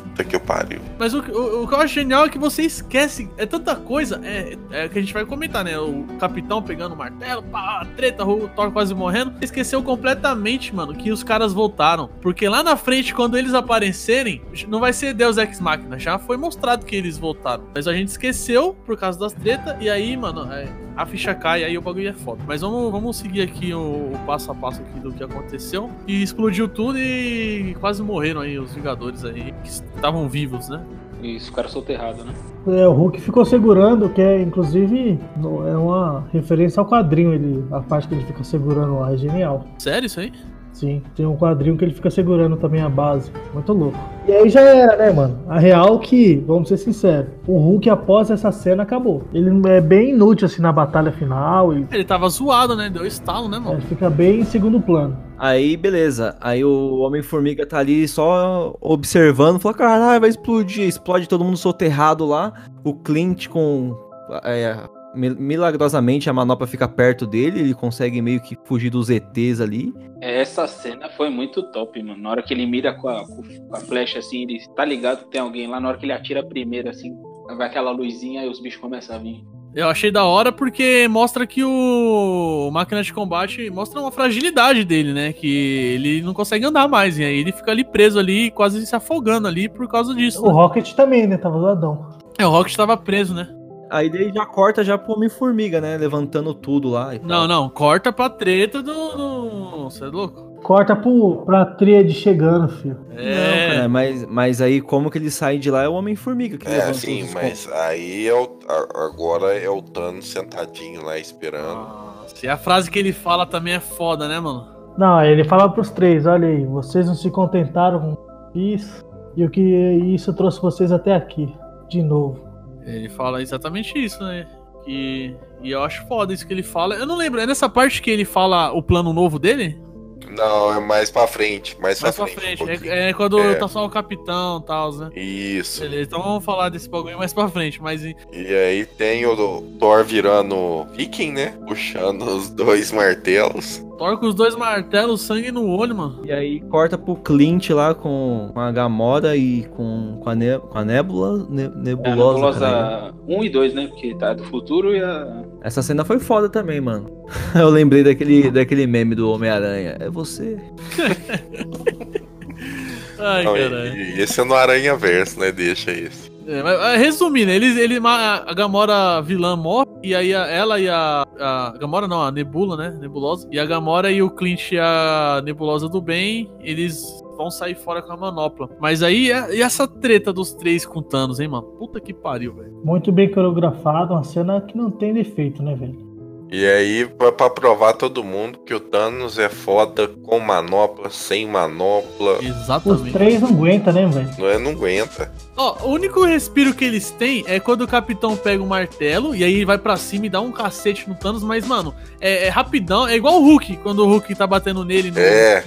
puta que eu pariu. Mas o, o, o que eu acho genial é que você esquece. É tanta coisa. É, é que a gente vai comentar, né? O capitão pegando o martelo, pá, treta, o Thor quase morrendo. Esqueceu completamente, mano, que os caras voltaram. Porque lá na frente, quando eles aparecerem, não vai ser Deus Ex Machina. Já foi mostrado que eles voltaram. Mas a gente esqueceu por causa das tretas. E aí, mano, é, a ficha cai. Aí o bagulho é foda. Mas vamos, vamos seguir aqui o, o passo a passo aqui do que aconteceu. E explodiu tudo e quase morreram aí os Vingadores aí. Que estavam vivos, né? Isso, o cara soterrado, né? É, o Hulk ficou segurando, que é inclusive é uma referência ao quadrinho, ele, a parte que ele fica segurando lá, é genial. Sério isso aí? Sim, tem um quadrinho que ele fica segurando também a base. Muito louco. E aí já era, né, mano? A real que, vamos ser sinceros, o Hulk após essa cena acabou. Ele é bem inútil assim na batalha final e Ele tava zoado, né? Deu estalo, né, é, mano? fica bem em segundo plano. Aí, beleza. Aí o Homem-Formiga tá ali só observando, fala, caralho, vai explodir. Explode todo mundo soterrado lá. O Clint com. é, milagrosamente a manopla fica perto dele, ele consegue meio que fugir dos ETs ali. Essa cena foi muito top, mano. Na hora que ele mira com a, com a flecha assim, ele tá ligado que tem alguém lá. Na hora que ele atira primeiro, assim, vai aquela luzinha e os bichos começam a vir. Eu achei da hora porque mostra que o máquina de combate mostra uma fragilidade dele, né? Que ele não consegue andar mais. E aí ele fica ali preso ali, quase se afogando ali por causa disso. O né? Rocket também, né? Tava zoadão. É, o Rocket tava preso, né? Aí daí já corta já pro Homem-Formiga, né? Levantando tudo lá. e. Não, não, corta pra treta do. do... Você é louco? Corta pro, pra tríade chegando, filho. Não, É. cara, mas, mas aí como que ele sai de lá é o Homem-Formiga que É, levanta sim, mas aí é o, agora é o Thanos sentadinho lá esperando. Nossa, e a frase que ele fala também é foda, né, mano? Não, aí ele fala pros três, olha aí, vocês não se contentaram com isso e o que isso trouxe vocês até aqui, de novo. Ele fala exatamente isso, né? E, e eu acho foda isso que ele fala. Eu não lembro, é nessa parte que ele fala o plano novo dele? Não, é mais pra frente, mais, Mais pra pra frente. frente. um. É, é quando É. tá só o capitão e tal, né? Isso. Beleza, então vamos falar desse bagulho mais pra frente, mas E aí tem o Thor virando viking, né? Puxando os dois martelos. Thor com os dois martelos, sangue no olho, mano. E aí corta pro Clint lá com, a Gamora e com, com, a, ne, com a Nebula, ne- É, a nebulosa. caralho. nebulosa 1 e 2, né? Porque tá do futuro e a. Essa cena foi foda também, mano. Eu lembrei daquele, daquele meme do Homem-Aranha. É você. Ai, Não, caralho. e, e esse é no Aranha Verso, né? Deixa isso. É, mas resumindo, ele, ele, a Gamora vilã morre, e aí a- ela e a, a Gamora não, a Nebula, né? Nebulosa. E a Gamora e o Clint e a Nebulosa do bem, eles vão sair fora com a manopla. Mas aí, e essa treta dos três com Thanos, hein, mano? Puta que pariu, velho. Muito bem coreografado, uma cena que não tem defeito, né, velho? E aí, pra, pra provar todo mundo que o Thanos é foda com manopla, sem manopla. Os Exatamente. três não aguentam, né, velho? Não, é, não aguenta. Ó, o único respiro que eles têm é quando o capitão pega o martelo e aí ele vai pra cima e dá um cacete no Thanos, mas, mano, é, é rapidão, é igual o Hulk, quando o Hulk tá batendo nele. No... É.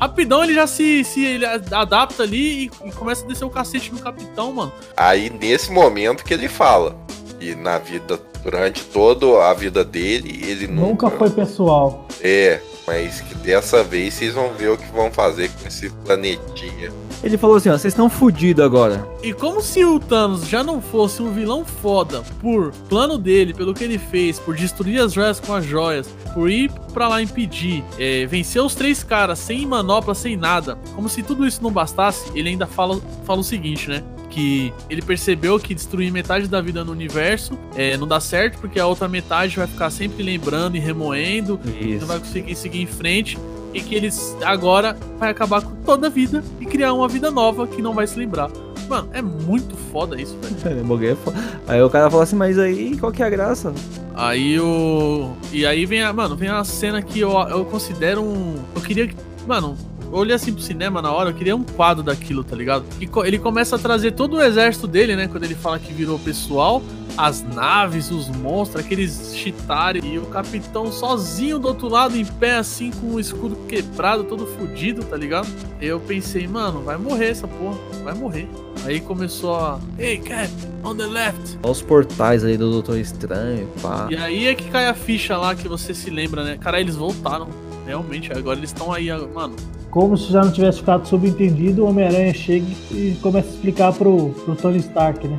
Rapidão ele já se, se ele adapta ali e, e começa a descer o cacete no capitão, mano. Aí, nesse momento que ele fala. E na vida, durante toda a vida dele, ele nunca. Nunca foi pessoal. É, mas que dessa vez vocês vão ver o que vão fazer com esse planetinha. Ele falou assim, ó, vocês estão fudidos agora. E como se o Thanos já não fosse um vilão foda por plano dele, pelo que ele fez, por destruir as joias com as joias, por ir pra lá impedir, é, vencer os três caras sem manopla, sem nada, como se tudo isso não bastasse, ele ainda fala, fala o seguinte, né? Que ele percebeu que destruir metade da vida no universo é, não dá certo, porque a outra metade vai ficar sempre lembrando e remoendo, Isso. não vai conseguir seguir em frente e que eles agora vai acabar com toda a vida e criar uma vida nova que não vai se lembrar Mano, é muito foda isso, velho. É, é. Aí o cara fala assim, mas aí qual que é a graça? Aí o. E aí vem a. Mano, vem a cena que eu, eu considero um. Eu queria que. Mano, eu olhei assim pro cinema na hora, eu queria um quadro daquilo, tá ligado? E ele começa a trazer todo o exército dele, né? Quando ele fala que virou pessoal, as naves, os monstros, aqueles Chitari e o capitão sozinho do outro lado, em pé, assim, com o escudo quebrado, todo fudido, tá ligado? Eu pensei, mano, vai morrer essa porra, vai morrer. Aí começou a. Hey, Cap, on the left. Olha os portais ali do Doutor Estranho, pá. E aí é que cai a ficha lá que você se lembra, né? Cara, eles voltaram. Realmente, agora eles estão aí, mano. Como se já não tivesse ficado subentendido, o Homem-Aranha chega e começa a explicar pro, pro Tony Stark, né?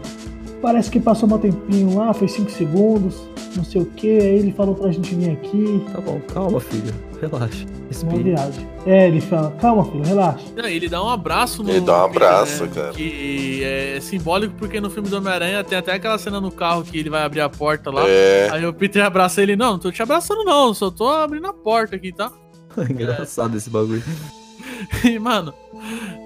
Parece que passou um tempinho lá, foi 5 segundos, não sei o que, aí ele falou pra gente vir aqui, Tá bom, calma, filho. Relaxa. uma Respira. viagem. É, ele fala, calma filho, relaxa. Não, ele dá um abraço no. Ele dá um Peter, abraço, né? cara. Que é simbólico porque no filme do Homem-Aranha tem até aquela cena no carro que ele vai abrir a porta lá. É. Aí o Peter abraça ele, não, não tô te abraçando não, só tô abrindo a porta aqui, tá? Engraçado esse bagulho. E, mano,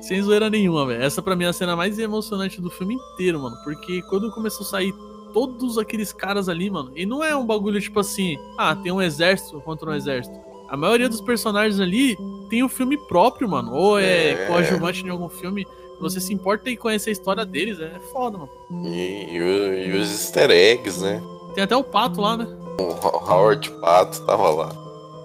sem zoeira nenhuma, velho. Essa pra mim é a cena mais emocionante do filme inteiro, mano. Porque quando começou a sair todos aqueles caras ali, mano, e não é um bagulho tipo assim, ah, tem um exército contra um exército. A maioria dos personagens ali tem um filme próprio, mano. Ou é, É. coadjuvante de algum filme. Você se importa em conhecer a história deles, é foda, mano. E, e o- e os easter eggs, né? Tem até o pato lá, né? O Howard Pato tava lá.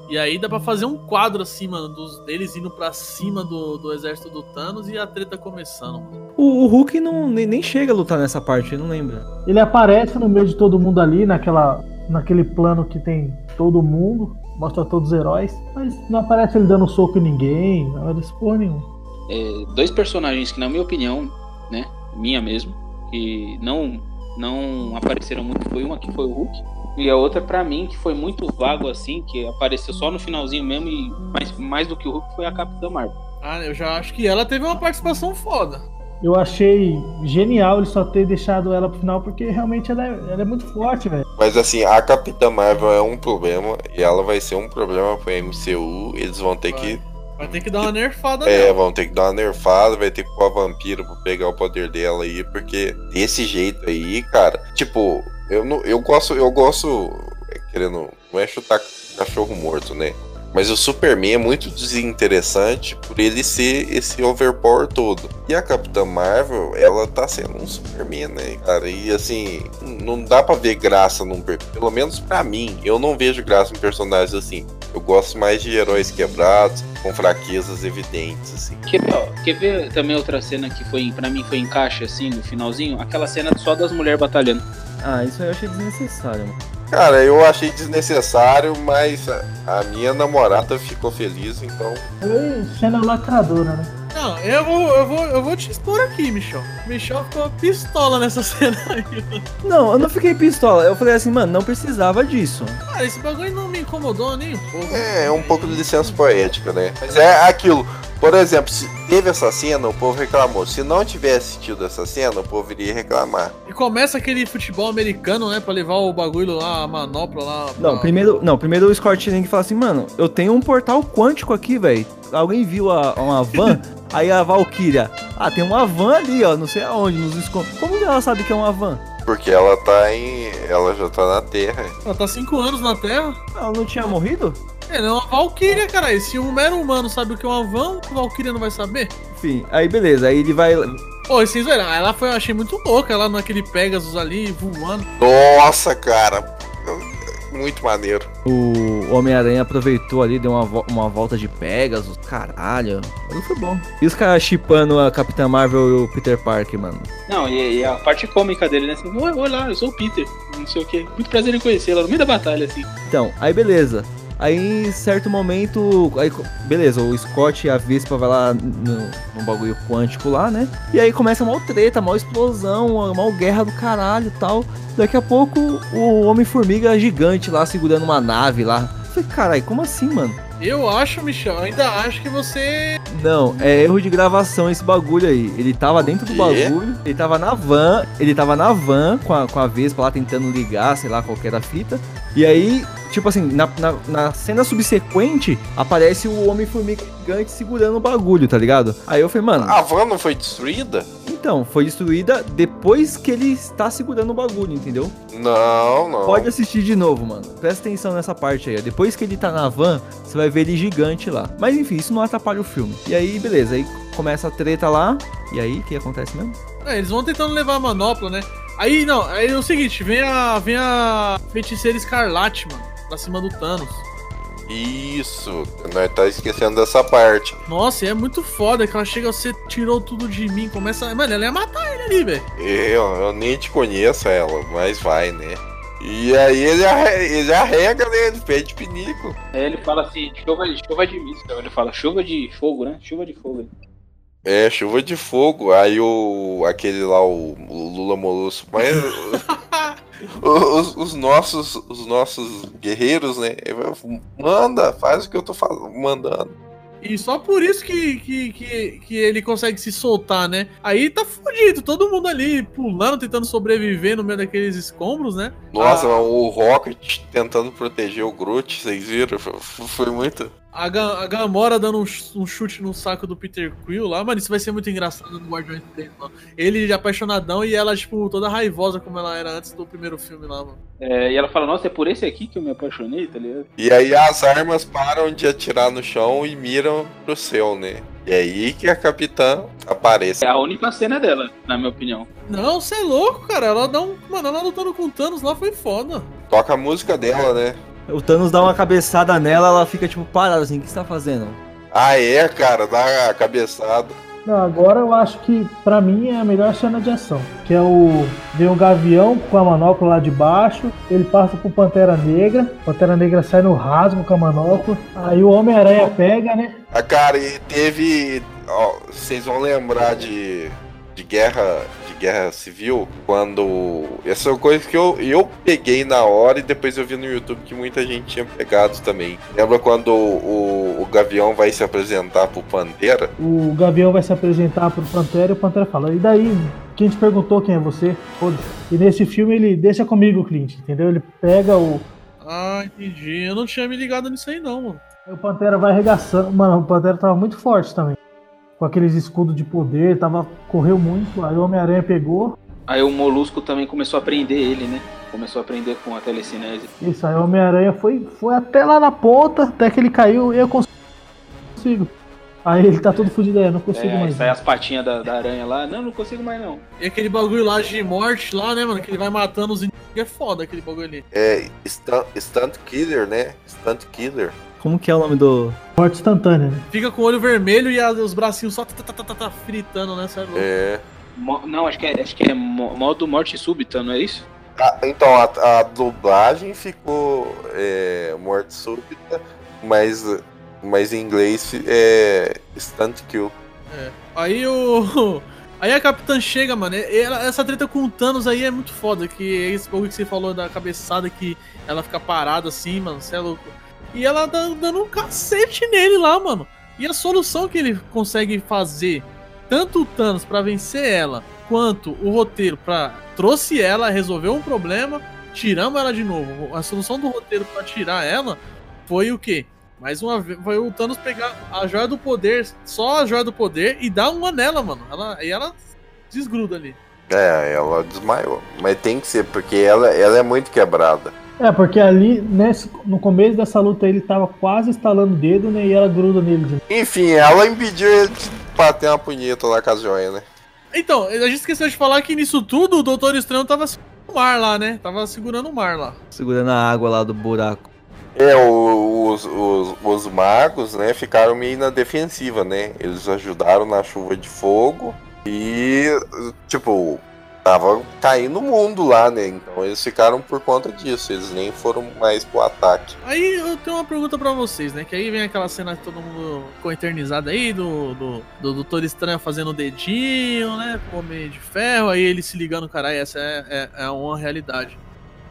E aí dá pra fazer um quadro assim, mano, dos, deles indo pra cima do, do exército do Thanos e a treta começando. O, o Hulk não, nem, nem chega a lutar nessa parte, não lembra. Ele aparece no meio de todo mundo ali, naquela, naquele plano que tem todo mundo, mostra todos os heróis, mas não aparece ele dando soco em ninguém, não é desse porra nenhuma. é, dois personagens que, na minha opinião, né, minha mesmo, que não não apareceram muito foi uma que foi o Hulk e a outra pra mim que foi muito vago assim, que apareceu só no finalzinho mesmo e mais, mais do que o Hulk foi a Capitã Marvel. Ah, eu já acho que ela teve uma participação foda. Eu achei genial ele só ter deixado ela pro final, porque realmente ela é, ela é muito forte, velho. Mas assim, a Capitã Marvel é um problema e ela vai ser um problema pro MCU. Eles vão ter que. Vai ter que dar uma nerfada É, nela. vão ter que dar uma nerfada, vai ter que pôr a vampiro pra pegar o poder dela aí, porque desse jeito aí, cara, tipo, eu não, eu gosto, eu gosto, é, querendo, não é chutar cachorro morto, né? Mas o Superman é muito desinteressante por ele ser esse overpower todo. E a Capitã Marvel, ela tá sendo um Superman, né, cara? E assim, não dá pra ver graça num. Pelo menos pra mim, eu não vejo graça em personagens assim. Eu gosto mais de heróis quebrados, com fraquezas evidentes, assim. Quer ver, ó, quer ver também outra cena que foi para mim foi encaixe assim no finalzinho? Aquela cena só das mulheres batalhando. Ah, isso aí eu achei desnecessário, mano. Cara, eu achei desnecessário, mas a, a minha namorada ficou feliz, então. Foi cena lacradora, né? Não, eu vou, eu vou, eu vou te expor aqui, Michel. Michel ficou pistola nessa cena aí. Não, eu não fiquei pistola. Eu falei assim, mano, não precisava disso. Cara, esse bagulho não me incomodou nem um pouco. É, é um pouco de licença poética, né? Mas é aquilo. Por exemplo, se teve essa cena, o povo reclamou. Se não tivesse tido essa cena, o povo iria reclamar. E começa aquele futebol americano, né? Pra levar o bagulho lá, a manopla lá. Não, pra- primeiro, não, primeiro o Scott Lang fala assim, mano, eu tenho um portal quântico aqui, velho. Alguém viu a, uma van? Aí a Valkyria, ah, tem uma van ali, ó, não sei aonde, nos esconde. Como que ela sabe que é uma van? Porque ela tá em. Ela já tá na Terra. Ela tá cinco anos na Terra. Ela não tinha morrido? Ela é uma Valkyria, cara. E se um mero humano sabe o que é uma van, a Valkyria não vai saber? Enfim, aí beleza, aí ele vai. Pô, e vocês viram, ela foi, eu achei muito louca, lá naquele Pegasus ali, voando. Nossa, cara. Muito maneiro. O Homem-Aranha aproveitou ali, deu uma, vo- uma volta de Pegasus, caralho. Ele foi bom. E os caras chipando a Capitã Marvel e o Peter Parker, mano. Não, e, e a parte cômica dele, né? Assim, oi lá, eu sou o Peter, não sei o que. Muito prazer em conhecê-la no meio da batalha, assim. Então, aí beleza. Aí, em certo momento, aí, beleza, o Scott e a Vespa vai lá no, no bagulho quântico lá, né? E aí começa a mal treta, mal explosão, mal guerra do caralho e tal. Daqui a pouco, o Homem-Formiga gigante lá, segurando uma nave lá. Eu Falei, caralho, como assim, mano? Eu acho, Michel, ainda acho que você. Não, é erro de gravação esse bagulho aí. Ele tava dentro do bagulho, ele tava na van, ele tava na van com a, com a Vespa lá tentando ligar, sei lá, qual que era a fita. E aí, tipo assim, na, na, na cena subsequente, aparece o Homem-Formiga gigante segurando o bagulho, tá ligado? Aí eu falei, mano, A van não foi destruída? Então, foi destruída depois que ele está segurando o bagulho, entendeu? Não, não. Pode assistir de novo, mano. Presta atenção nessa parte aí. ó. Depois que ele tá na van, você vai ver ele gigante lá. Mas enfim, isso não atrapalha o filme. E aí, beleza. Aí começa a treta lá. E aí, o que acontece mesmo? É, eles vão tentando levar a manopla, né? Aí, não, aí é o seguinte, vem a, vem a feiticeira escarlate, mano, pra cima do Thanos. Isso, nós tá esquecendo dessa parte. Nossa, e é muito foda que ela chega, você tirou tudo de mim, começa... Mano, ela ia matar ele ali, velho. Eu, eu nem te conheço ela, mas vai, né? E aí ele, ele arrega, né? Ele pede pinico. Aí ele fala assim, chuva, chuva de míssil. Ele fala chuva de fogo, né? Chuva de fogo. É, chuva de fogo. Aí o. aquele lá, o, o Lula Molusco. Mas. os, os nossos. Os nossos guerreiros, né? Manda, faz o que eu tô falando, mandando. E só por isso que, que, que, que ele consegue se soltar, né? Aí tá fudido, todo mundo ali pulando, tentando sobreviver no meio daqueles escombros, né? Nossa, Ah. o Rocket tentando proteger o Groot, vocês viram? Foi, foi muito. A, Ga- a Gamora dando um, ch- um chute no saco do Peter Quill lá, mano, isso vai ser muito engraçado no Guardiões do Tempo, mano. Ele apaixonadão e ela, tipo, toda raivosa como ela era antes do primeiro filme lá, mano. É, e ela fala, nossa, é por esse aqui que eu me apaixonei, tá ligado? E aí as armas param de atirar no chão e miram pro céu, né? E aí que a capitã aparece. É a única cena dela, na minha opinião. Não, você é louco, cara. Ela dá um. Mano, ela lutando com o Thanos lá foi foda. Toca a música dela, né? O Thanos dá uma cabeçada nela, ela fica tipo parada assim. O que você tá fazendo? Ah, é, cara, dá a cabeçada. Não, agora eu acho que pra mim é a melhor cena de ação. Que é o. Vem o Gavião com a manopla lá de baixo. Ele passa pro Pantera Negra. Pantera Negra sai no rasgo com a manopla. Aí o Homem-Aranha pega, né? Ah, cara, e teve. ó, vocês vão lembrar de. de guerra. Guerra civil, quando. Essa é uma coisa que eu, eu peguei na hora e depois eu vi no YouTube que muita gente tinha pegado também. Lembra quando o, o Gavião vai se apresentar pro Pantera? O Gavião vai se apresentar pro Pantera e o Pantera fala: E daí? Quem te perguntou quem é você? Foda-se. E nesse filme ele deixa comigo, Clint, entendeu? Ele pega o. Ah, entendi. Eu não tinha me ligado nisso aí, não, mano. O Pantera vai arregaçando. Mano, o Pantera tava muito forte também. Com aqueles escudos de poder, tava. correu muito. Aí o Homem-Aranha pegou. Aí o Molusco também começou a prender ele, né? Começou a prender com a telecinese. Isso, aí o Homem-Aranha foi, foi até lá na ponta, até que ele caiu, eu consigo. Aí ele tá todo fudido aí, eu não consigo É, mais. sai as patinhas da, da aranha lá. Não, não consigo mais não. E aquele bagulho lá de morte lá, né, mano? Que ele vai matando os inimigos. É foda aquele bagulho ali. É. Stunt, stunt Killer, né? Stunt Killer. Como que é o nome do. Morte instantânea, né? Fica com o olho vermelho e os bracinhos só tá, tá, tá, fritando, né? Cê é. É. Mo- não, acho que é, acho que é mo- modo morte súbita, não é isso? Ah, então, a, a dublagem ficou é, morte súbita, mas, mas em inglês é stunt kill. Aí o. Aí a Capitã chega, mano. essa treta com o Thanos aí é muito foda. Que é esse bagulho que você falou da cabeçada que ela fica parada assim, mano. Você é louco. E ela tá dando um cacete nele lá, mano. E a solução que ele consegue fazer, tanto o Thanos pra vencer ela, quanto o roteiro pra. Trouxe ela, resolveu um problema, tiramos ela de novo. A solução do roteiro pra tirar ela foi o quê? Mais uma vez, foi o Thanos pegar a joia do poder, só a joia do poder, e dar uma nela, mano. Ela, e ela desgruda ali. É, ela desmaiou. Mas tem que ser, porque ela, ela é muito quebrada. É, porque ali, nesse, no começo dessa luta, ele tava quase estalando o dedo, né? E ela gruda nele. Enfim, ela impediu ele de bater uma punheta lá com as joias, né? Então, a gente esqueceu de falar que nisso tudo o Doutor Estranho tava segurando o mar lá, né? Tava segurando o mar lá. Segurando a água lá do buraco. É, os, os, os magos, né, ficaram meio na defensiva, né? Eles ajudaram na chuva de fogo e, tipo, tava caindo o mundo lá, né? Então eles ficaram por conta disso, eles nem foram mais pro ataque. Aí eu tenho uma pergunta pra vocês, né? Que aí vem aquela cena que todo mundo ficou eternizado aí, do, do, do Doutor Estranho fazendo o dedinho, né? Com o de Ferro, aí ele se ligando, caralho, essa é, é, é uma realidade.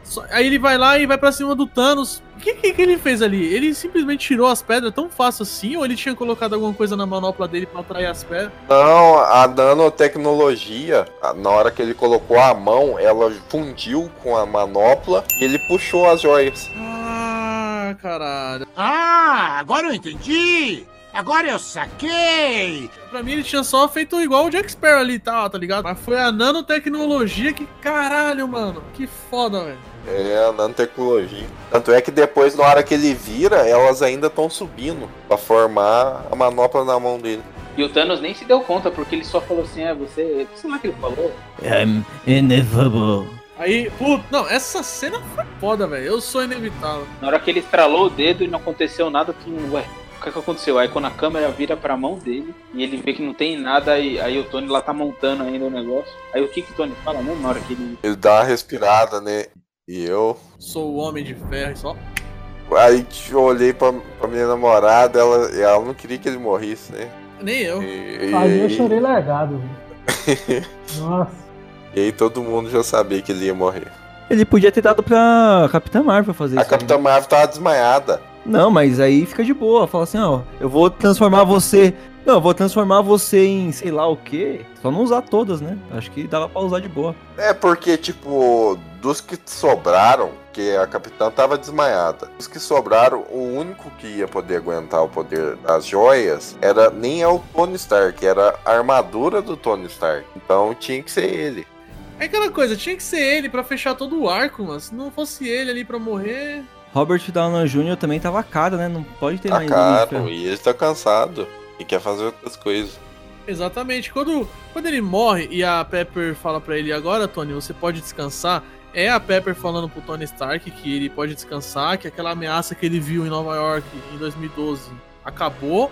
Só- aí ele vai lá e vai pra cima do Thanos. O que, que, que ele fez ali? Ele simplesmente tirou as pedras tão fácil assim? Ou ele tinha colocado alguma coisa na manopla dele pra atrair as pedras? Não, a nanotecnologia, na hora que ele colocou a mão, ela fundiu com a manopla e ele puxou as joias. Ah, caralho. Ah, agora eu entendi! Agora eu saquei! Pra mim ele tinha só feito igual o Jack Sparrow ali e tal, tá ligado? Mas foi a nanotecnologia que, caralho, mano. Que foda, velho. É, a nanotecnologia. Tanto é que depois, na hora que ele vira, elas ainda estão subindo pra formar a manopla na mão dele. E o Thanos nem se deu conta, porque ele só falou assim, é, você. Sei lá o que ele falou. I'm inevitable. Aí, puto, não, essa cena foi foda, velho. Eu sou inevitável. Na hora que ele estralou o dedo e não aconteceu nada, tu, ué, o que, que aconteceu? Aí quando a câmera vira pra mão dele e ele vê que não tem nada, aí, aí o Tony lá tá montando ainda o negócio. Aí o que que o Tony fala mesmo na hora que ele. Ele dá uma respirada, né? E eu. Sou o homem de ferro e só. Aí eu olhei pra, pra minha namorada, ela, ela não queria que ele morrisse, né? Nem eu. E, e- Aí eu chorei largado. Nossa. e aí todo mundo já sabia que ele ia morrer. Ele podia ter dado pra Capitã Marvel fazer A isso. Capitã aí. Marvel tava desmaiada. Não, mas aí fica de boa. Fala assim, ó, eu vou transformar você. Não, eu vou transformar você em sei lá o quê. Só não usar todas, né? Acho que dava pra usar de boa. É porque, tipo, dos que sobraram, que a capitã tava desmaiada. Os que sobraram, o único que ia poder aguentar o poder das joias era nem é o Tony Stark, era a armadura do Tony Stark. Então tinha que ser ele. É aquela coisa, tinha que ser ele pra fechar todo o arco, mano. Se não fosse ele ali pra morrer. Robert Downey Jr. também tava caro, né? Não pode ter Tá mais caro, isso. e ele tá cansado. E quer fazer outras coisas. Exatamente. Quando, quando ele morre e a Pepper fala pra ele, agora, Tony, você pode descansar. É a Pepper falando pro Tony Stark que ele pode descansar, que aquela ameaça que ele viu em Nova York em 2012 acabou.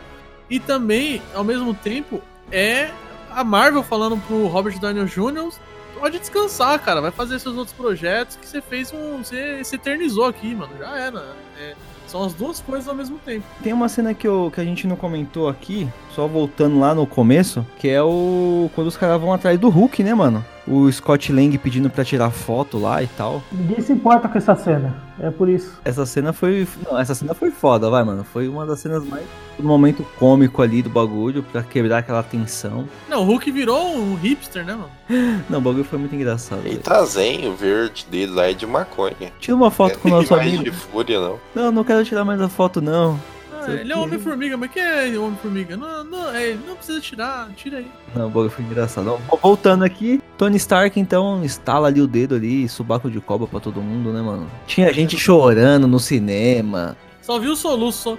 E também, ao mesmo tempo, é a Marvel falando pro Robert Downey Jr. Pode descansar, cara. Vai fazer seus outros projetos que você fez um. Você se eternizou aqui, mano. Já era. É, são as duas coisas ao mesmo tempo. Tem uma cena que, eu, que a gente não comentou aqui, só voltando lá no começo, que é o. Quando os caras vão atrás do Hulk, né, mano? O Scott Lang pedindo pra tirar foto lá e tal. Ninguém se importa com essa cena. É por isso. Essa cena foi. Não, essa cena foi foda, vai, mano. Foi uma das cenas mais. do momento cômico ali do bagulho, pra quebrar aquela tensão. Não, o Hulk virou um hipster, né, mano? Não, o bagulho foi muito engraçado. E velho. tá zen, o verde dele lá é de maconha. Tira uma foto com o Não nosso amigo. de fúria, não. Não, não quero tirar mais a foto, não. Ah, Sei ele é Homem-Formiga, mas que é Homem-Formiga? Não, não, é, não precisa tirar, tira aí. Não, o bagulho foi engraçado. Voltando aqui, Tony Stark então instala ali o dedo ali, subaco de cobra pra todo mundo, né, mano? Tinha gente chorando no cinema. Só viu o soluço, só.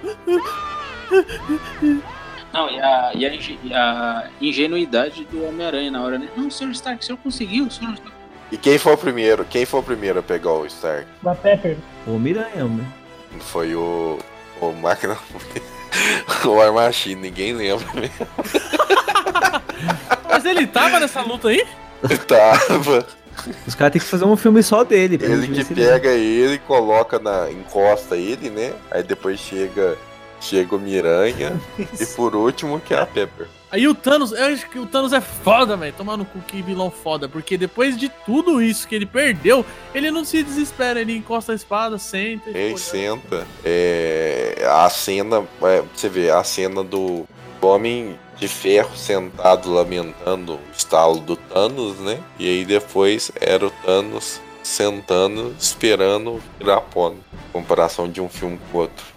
Não, e a, e a, e a ingenuidade do Homem-Aranha na hora, né? Não, Sr. Stark, o senhor conseguiu, o senhor. E quem foi o primeiro? Quem foi o primeiro a pegar o Stark? Da Pepper. Ô, Miranha, né? Foi o. O máquina. o War Machine, ninguém lembra mesmo. Mas ele tava nessa luta aí? Tava. Os caras têm que fazer um filme só dele. Ele que pega ele, coloca na. encosta ele, né? Aí depois chega. Chega o Miranha. e por último que é a Pepper. Aí o Thanos, eu acho que o Thanos é foda, velho. Tomar no cu que vilão foda. Porque depois de tudo isso que ele perdeu, ele não se desespera. Ele encosta a espada, senta e. Ele pô, senta. É, a cena. é, você vê, a cena do Homem de Ferro sentado lamentando o estalo do Thanos, né? E aí depois era o Thanos sentando, esperando virar pó. né? Comparação de um filme com o outro.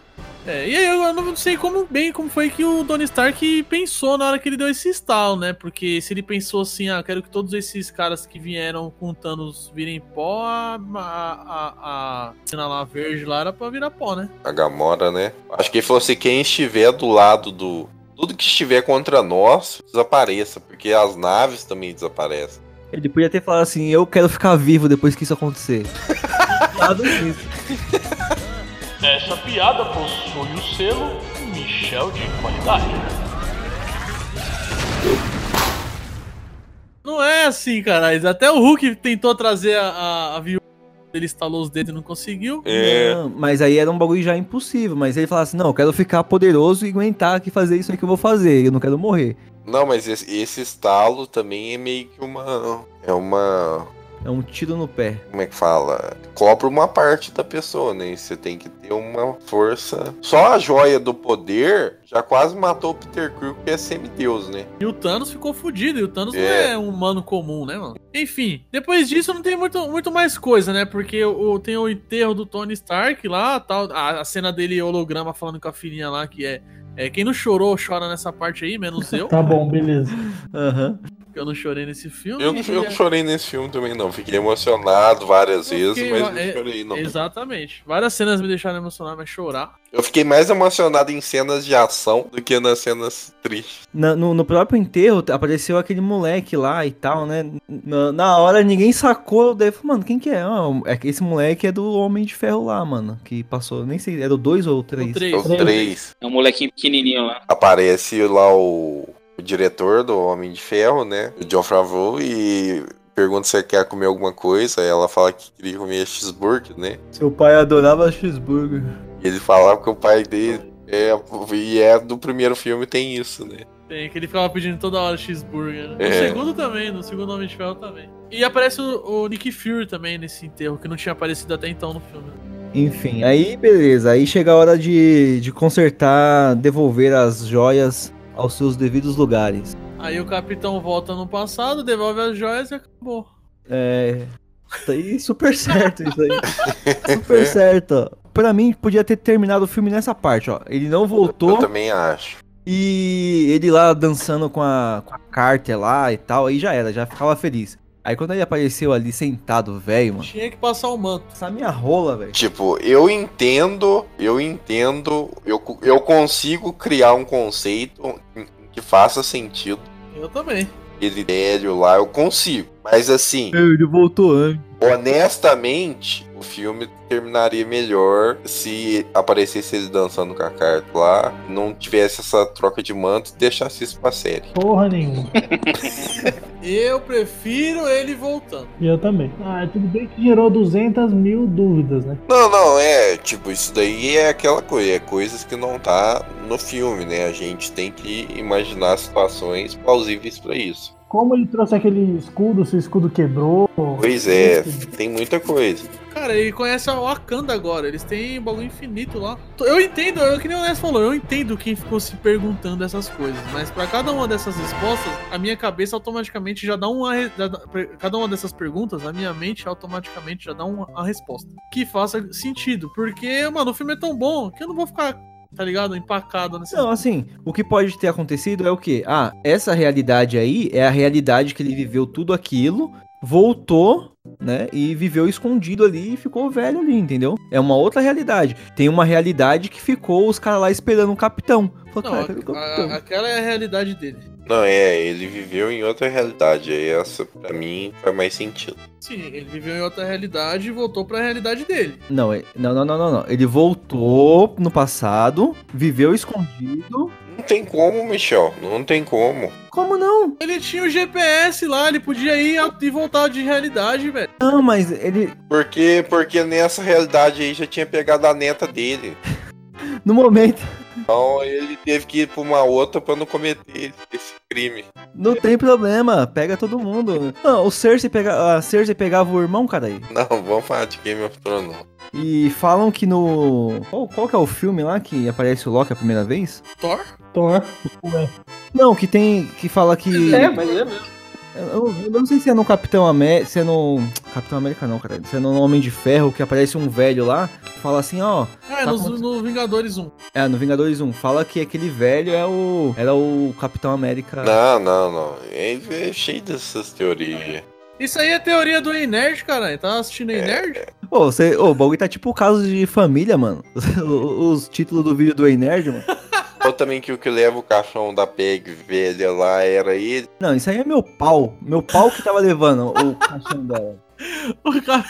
É, e aí eu não sei como bem como foi que o Tony Stark pensou na hora que ele deu esse estalo, né? Porque se ele pensou assim, ah, quero que todos esses caras que vieram com o Thanos virem pó, a, a, a, a cena lá verde lá era pra virar pó, né? A Gamora, né? Acho que ele falou assim: quem estiver do lado do. Tudo que estiver contra nós desapareça, porque as naves também desaparecem. Ele podia ter falado assim, eu quero ficar vivo depois que isso acontecer. Nada disso. Essa piada possui o selo Michel de qualidade. Não é assim, caralho. Até o Hulk tentou trazer a, a, a viúva, ele estalou os dedos e não conseguiu. É. Não, mas aí era um bagulho já impossível. Mas ele falava assim, não, eu quero ficar poderoso e aguentar aqui fazer isso aí que eu vou fazer. Eu não quero morrer. Não, mas esse, esse estalo também é meio que uma. É uma. É um tiro no pé. Como é que fala? Cobra uma parte da pessoa, né? E Você tem que ter uma força. Só a joia do poder já quase matou o Peter Quill, que é semideus, né? E o Thanos ficou fudido. E o Thanos não É. é um humano comum, né, mano? Enfim, depois disso não tem muito, muito mais coisa, né? Porque o, tem o enterro do Tony Stark lá, tal. A, a cena dele holograma falando com a filhinha lá, que é É, quem não chorou, chora nessa parte aí, menos eu. Tá bom, beleza. Aham. Porque eu não chorei nesse filme. Eu, não- eu não chorei nesse filme também, não. Fiquei emocionado várias Eu vezes, fiquei- mas não é, chorei, não. Exatamente. Várias cenas me deixaram emocionado, mas chorar. Eu fiquei mais emocionado em cenas de ação do que nas cenas tristes. Na- no, no próprio enterro apareceu aquele moleque lá e tal, né? Na, na hora ninguém sacou, daí eu falei, mano, quem que é? Ah, é que esse moleque é do Homem de Ferro lá, mano. Que passou, nem sei, era o 2 ou o 3? O três. Os três. É um molequinho pequenininho lá. Aparece lá o, o diretor do Homem de Ferro, né? O John Favreau, e pergunta se quer comer alguma coisa. Aí ela fala que queria comer cheeseburger, né? Seu pai adorava cheeseburger. E ele falava que o pai dele é. E é do primeiro filme, tem isso, né? Tem, que ele ficava pedindo toda hora cheeseburger. Né? No É. segundo também, no segundo Homem de Ferro também. E aparece o, o Nick Fury também nesse enterro, que não tinha aparecido até então no filme. Enfim, aí beleza. Aí chega a hora de, de consertar, devolver as joias aos seus devidos lugares. Aí o capitão volta no passado, devolve as joias e acabou. É. Isso aí, super certo, isso aí. Super certo. ó. Pra mim, podia ter terminado o filme nessa parte, ó. Ele não Eu voltou também acho. e ele lá dançando com a, com a Carter lá e tal, aí já era, já ficava feliz. Aí quando ele apareceu ali sentado, velho, mano. Tinha que passar o manto. Essa minha rola, velho. Tipo, eu entendo, eu entendo, eu, eu consigo criar um conceito que faça sentido. Eu também. Ele velho lá, eu consigo. Mas assim, Ele voltou antes. honestamente, o filme terminaria melhor se aparecesse ele dançando com a carta lá, não tivesse essa troca de manto e deixasse isso pra série. Porra nenhuma. Eu prefiro ele voltando. E eu também. Ah, tudo bem que gerou 200 mil dúvidas, né? Não, não, é, tipo, isso daí é aquela coisa, é coisas que não tá no filme, né? A gente tem que imaginar situações plausíveis pra isso. Como ele trouxe aquele escudo, se o escudo quebrou. Pois é, tem muita coisa. Cara, ele conhece a Wakanda agora, eles têm bagulho infinito lá. Eu entendo, eu, que nem o Ness falou, eu entendo quem ficou se perguntando essas coisas, mas pra cada uma dessas respostas, a minha cabeça automaticamente já dá uma. já dá- cada uma dessas perguntas, a minha mente automaticamente já dá uma, uma resposta. Que faça sentido, porque, mano, o filme é tão bom que eu não vou ficar, tá ligado, empacado nesse. Não, assim, o que pode ter acontecido é o quê? Ah, essa realidade aí é a realidade que ele viveu tudo aquilo, voltou, né? E viveu escondido ali e ficou velho ali, entendeu? É uma outra realidade. Tem uma realidade que ficou os caras lá esperando o capitão. Falou, Não, cara, a- capitão? a- aquela é a realidade dele. Não, é, ele viveu em outra realidade, aí essa pra mim faz mais sentido. Sim, ele viveu em outra realidade e voltou pra realidade dele. Não, é- não, não, não, não, não. Ele voltou no passado, viveu escondido. Não tem como, Michel, não tem como. Como não? Ele tinha o GPS lá, ele podia ir e voltar de realidade, velho. Não, mas ele. Porque, porque nessa realidade aí já tinha pegado a neta dele. No momento. Então ele teve que ir pra uma outra pra não cometer esse crime. Não tem problema, pega todo mundo. Não, o Cersei pega, a Cersei pegava o irmão, cara aí. Não, vamos falar de Game of Thrones, não. E falam que no. Qual, qual que é o filme lá que aparece o Loki a primeira vez? Thor? Thor. Ué. Não, que tem. que fala que. É, mas é mesmo. Eu, eu não sei se é no Capitão América. Se é no. Capitão América não, cara. Se é no Homem de Ferro que aparece um velho lá. Fala assim, ó. É Tá no, no Vingadores 1. É, no Vingadores 1. Fala que aquele velho é o. Era o Capitão América. Não, não, não. É, é cheio dessas teorias. Isso aí é teoria do Ei Nerd, caralho. Tá assistindo Ei Nerd? Ô, você, ô, o bagulho tá tipo caso de família, mano. Os, os títulos do vídeo do Ei Nerd, mano. Ou também que o que leva o caixão da PEG velha lá era ele. Não, isso aí é meu pau. Meu pau que tava levando o caixão dela. O, Cap-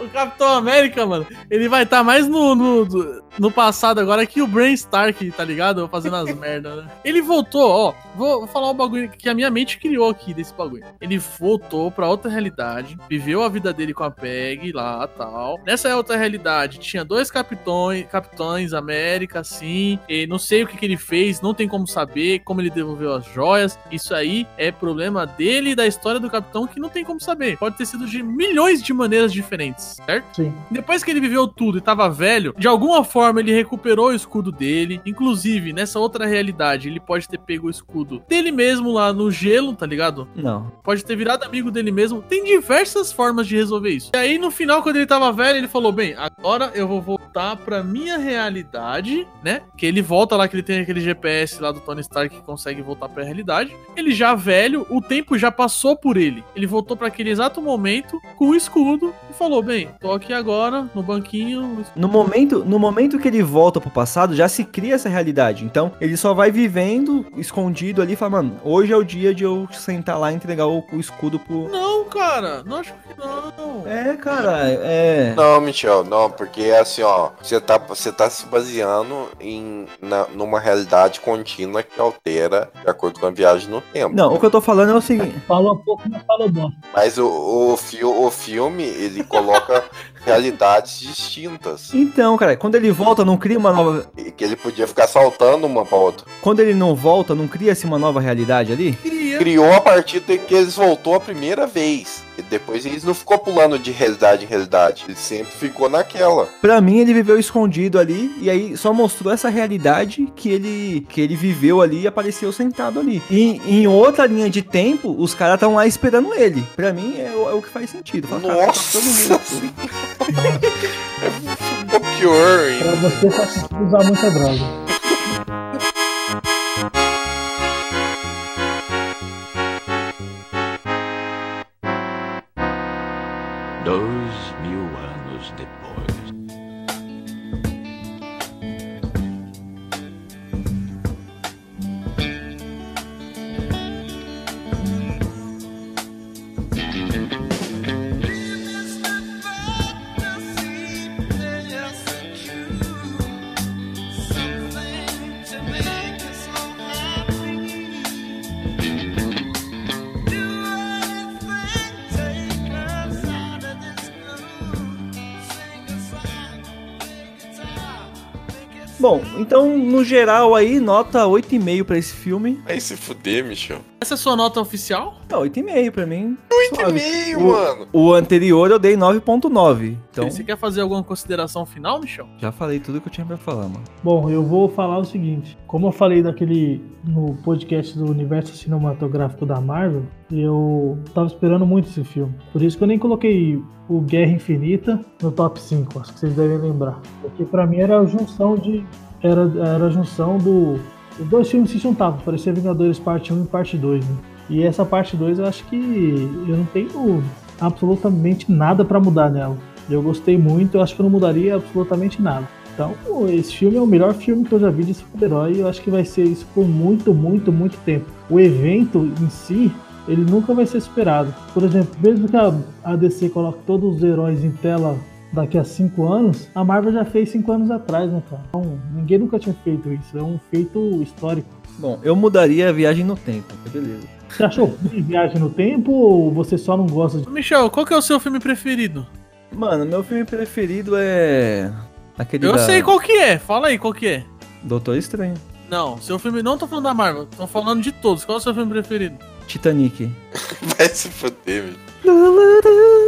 o Capitão América, mano, ele vai estar mais no, no, no passado agora que o Brain Stark, tá ligado? Fazendo as merdas, né? Ele voltou, ó. Vou, vou falar um bagulho que a minha mente criou aqui desse bagulho. Ele voltou pra outra realidade, viveu a vida dele com a Peg lá tal. Nessa outra realidade, tinha dois capitões, capitães América, assim. E não sei o que, que ele fez, não tem como saber como ele devolveu as joias. Isso aí é problema dele e da história do capitão que não tem como saber. Pode ter sido de milhões de maneiras diferentes. Certo? Sim. Depois que ele viveu tudo e tava velho, de alguma forma ele recuperou o escudo dele. Inclusive, nessa outra realidade, ele pode ter pego o escudo dele mesmo lá no gelo, tá ligado? Não. Pode ter virado amigo dele mesmo. Tem diversas formas de resolver isso. E aí, no final, quando ele tava velho, ele falou: Bem, agora eu vou voltar pra minha realidade, né? Que ele volta lá, que ele tem aquele GPS lá do Tony Stark que consegue voltar pra realidade. Ele já velho, o tempo já passou por ele. Ele voltou pra aquele exato momento com o escudo e falou: Bem, tô aqui agora no banquinho. No momento, no momento que ele volta pro passado, já se cria essa realidade. Então, ele só vai vivendo escondido ali e fala, mano, hoje é o dia de eu sentar lá e entregar o, o escudo pro. Não, cara, não acho que não. É, cara, é. Não, Michel, não, porque é assim, ó, você tá, você tá se baseando em na- numa realidade contínua que altera de acordo com a viagem no tempo. Não, o que eu tô falando é o seguinte. Falou um pouco, mas falou bom. Mas o, o, o filme, ele coloca realidades distintas. Então, cara, quando ele volta, não cria uma nova. E que ele podia ficar saltando uma pra outra. Quando ele não volta, não cria-se uma nova realidade ali? Queria. Criou a partir de que eles voltou a primeira vez. E depois eles não ficou pulando de realidade em realidade. Ele sempre ficou naquela. Pra mim, ele viveu escondido ali e aí só mostrou essa realidade que ele que ele viveu ali e apareceu sentado ali. E em outra linha de tempo, os caras estão lá esperando ele. Pra mim, é, o- é o que faz sentido. Fala, cara, tá Nossa! todo mundo aqui. Ficou pior Pra ainda. você usar muita droga. Dois Bom, então, no geral aí, nota 8,5 pra esse filme. Aí se fuder, Michel. Essa é a sua nota oficial? Tá, 8,5 pra mim. 8,5, O- mano. O anterior eu dei 9.9. Então, Você quer fazer alguma consideração final, Michel? já falei tudo que eu tinha pra falar, mano. Bom, eu vou falar o seguinte. Como eu falei daquele no podcast do universo cinematográfico da Marvel, eu tava esperando muito esse filme. Por isso que eu nem coloquei o Guerra Infinita no top 5, acho que vocês devem lembrar. Porque pra mim era a junção de era, era a junção do os dois filmes se juntavam, parecia Vingadores parte 1 e parte 2, né? E essa parte 2 eu acho que eu não tenho absolutamente nada pra mudar nela. Eu gostei muito, eu acho que eu não mudaria absolutamente nada. Então, esse filme é o melhor filme que eu já vi de super-herói e eu acho que vai ser isso por muito, muito, muito tempo. O evento em si, ele nunca vai ser superado. Por exemplo, mesmo que a DC coloque todos os heróis em tela daqui a cinco anos, a Marvel já fez cinco anos atrás, né, cara? Então, ninguém nunca tinha feito isso. É um feito histórico. Bom, eu mudaria a viagem no tempo, beleza. Você achou ruim viagem no tempo ou você só não gosta de. Michel, qual que é o seu filme preferido? Mano, meu filme preferido é. Aquele Eu da sei qual que é, fala aí qual que é. Doutor Estranho. Não, seu filme. Não tô falando da Marvel, tô falando de todos. Qual é o seu filme preferido? Titanic. Vai se fuder, Michel.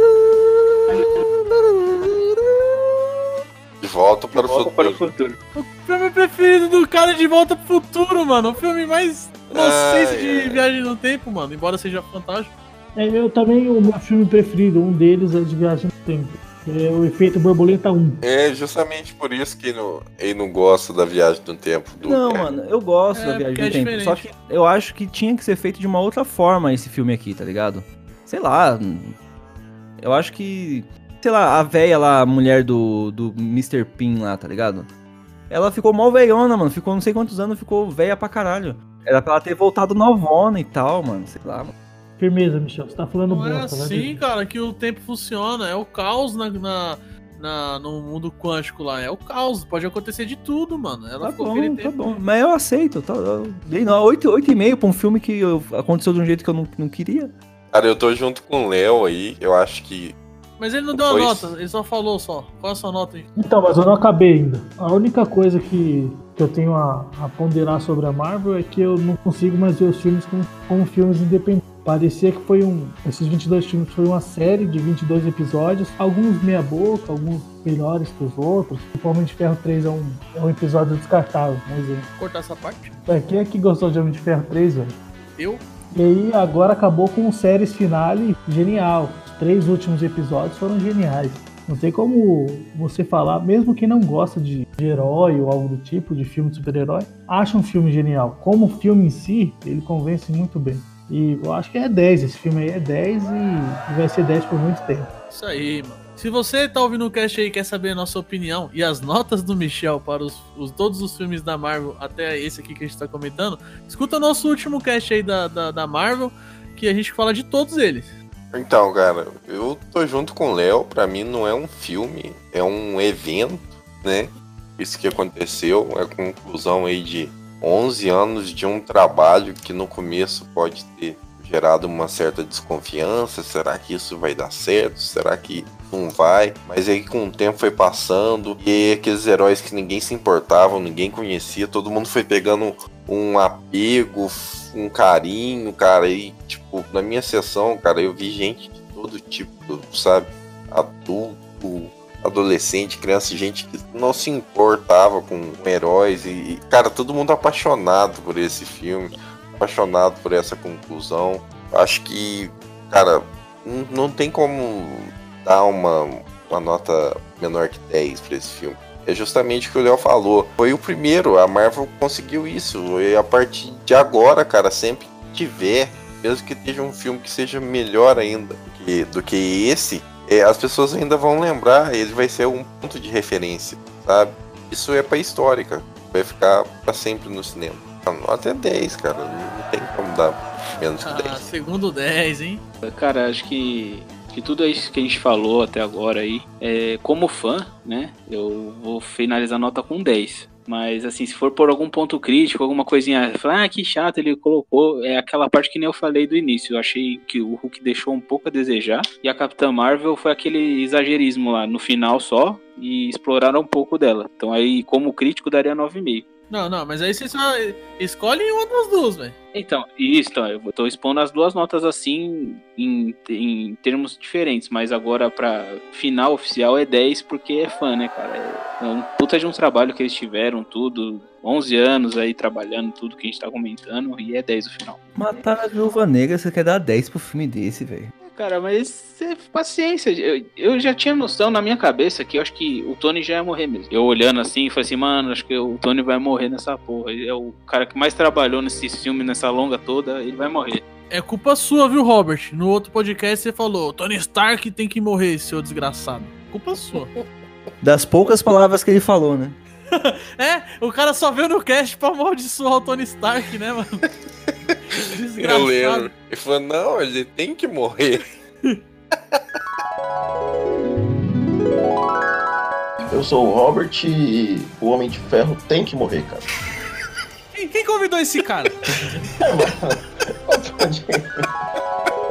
De volta para o Volta futuro. para o futuro. O filme preferido do cara de Volta pro Futuro, mano. O filme mais inocente Ai, de ai. viagem no tempo, mano. Embora seja fantástico. É, eu também, o meu filme preferido, um deles é de viagem no tempo. É o Efeito Borboleta 1. É justamente por isso que não- ele não gosta da viagem no tempo. Do Não, é. mano, eu gosto É, da viagem no é tempo. Só que eu acho que tinha que ser feito de uma outra forma esse filme aqui, tá ligado? Sei lá. Eu acho que. Sei lá, a véia lá, a mulher do, do Mr. Pin lá, tá ligado? Ela ficou mal veiona, mano. Ficou não sei quantos anos, ficou velha pra caralho. Era pra ela ter voltado novona e tal, mano. Sei lá, mano. Firmeza, Michel. Você tá falando Não é bosta, vai assim, ver. cara, que o tempo funciona. É o caos na, na, na- no mundo quântico lá. É o caos. Pode acontecer de tudo, mano. Ela Tá ficou bom, tá bom. Mas eu aceito. Tá, eu dei no- oito, oito e meio pra um filme que eu- aconteceu de um jeito que eu não, não queria. Cara, eu tô junto com o Léo aí. Eu acho que. Mas ele não deu a Pois. nota, ele só falou só. Qual é a sua nota aí? Então, mas eu não acabei ainda. A única coisa que, que eu tenho a, a ponderar sobre a Marvel é que eu não consigo mais ver os filmes como, como filmes independentes. Parecia que foi um. Esses 22 filmes foi uma série de 22 episódios, alguns meia-boca, alguns melhores que os outros. O Homem de Ferro 3 é um, é um episódio descartável, vamos dizer. Cortar essa parte? Ué, Quem é que gostou de Homem de Ferro 3, velho? Eu? E aí agora acabou com séries finale genial. Três últimos episódios foram geniais. Não tem como você falar, mesmo quem não gosta de, de herói ou algo do tipo, de filme de super-herói, acha um filme genial. Como filme em si, ele convence muito bem. E eu acho que é 10, esse filme aí é 10 e, e vai ser 10 por muito tempo. Isso aí, mano. Se você tá ouvindo o cast aí e quer saber a nossa opinião e as notas do Michel para os, os- todos os filmes da Marvel, até esse aqui que a gente tá comentando, escuta nosso último cast aí da, da, da Marvel, que a gente fala de todos eles. Então, cara, eu tô junto com o Léo. Pra mim não é um filme, é um evento, né? Isso que aconteceu é a conclusão aí de 11 anos de um trabalho que no começo pode ter gerado uma certa desconfiança. Será que isso vai dar certo? Será que não vai? Mas aí com o tempo foi passando e aqueles heróis que ninguém se importava, ninguém conhecia, todo mundo foi pegando um apego, um carinho, cara. E, tipo, na minha sessão, cara, eu vi gente de todo tipo, sabe? Adulto, adolescente, criança, gente que não se importava com heróis. E, e, cara, todo mundo apaixonado por esse filme, apaixonado por essa conclusão. Acho que, cara, não, não tem como dar uma, uma nota menor que 10 pra esse filme é justamente o que o Léo falou. Foi o primeiro, a Marvel conseguiu isso. E a partir de agora, cara, sempre que tiver, mesmo que esteja um filme que seja melhor ainda do que, do que esse, é, as pessoas ainda vão lembrar, ele vai ser um ponto de referência, sabe? Isso é pra história, cara. Vai ficar pra sempre no cinema. Até 10, cara. Não tem como dar menos que 10. Ah, segundo 10, hein? Cara, acho que, que tudo isso que a gente falou até agora aí, é, como fã, né, eu vou finalizar a nota com 10. Mas, assim, se for por algum ponto crítico, alguma coisinha, falar, ah, que chato, ele colocou, é aquela parte que nem eu falei do início. Eu achei que o Hulk deixou um pouco a desejar. E a Capitã Marvel foi aquele exagerismo lá, no final só, e exploraram um pouco dela. Então, aí, como crítico, daria 9,5. Não, não, mas aí você só escolhe uma das duas, velho. Então, isso, então, eu tô expondo as duas notas assim em, em termos diferentes, mas agora pra final oficial é 10 porque é fã, né, cara? É um puta de um trabalho que eles tiveram, tudo, 11 anos aí trabalhando, tudo que a gente tá comentando, e é 10 o final. Matar a viúva negra, você quer dar 10 pro filme desse, velho. Cara, mas é paciência. Eu, eu já tinha noção na minha cabeça que eu acho que o Tony já ia morrer mesmo. Eu olhando assim, falei assim, mano, acho que o Tony vai morrer nessa porra. Ele é o cara que mais trabalhou nesse filme, nessa longa toda, ele vai morrer. É culpa sua, viu, Robert? No outro podcast você falou, Tony Stark tem que morrer, seu desgraçado. Culpa sua. Das poucas palavras que ele falou, né? é, o cara só veio no cast pra amaldiçoar o Tony Stark, né, mano? Eu lembro. Ele falou, não, ele tem que morrer. Eu sou o Robert e o Homem de Ferro tem que morrer, cara. Quem, quem convidou esse cara?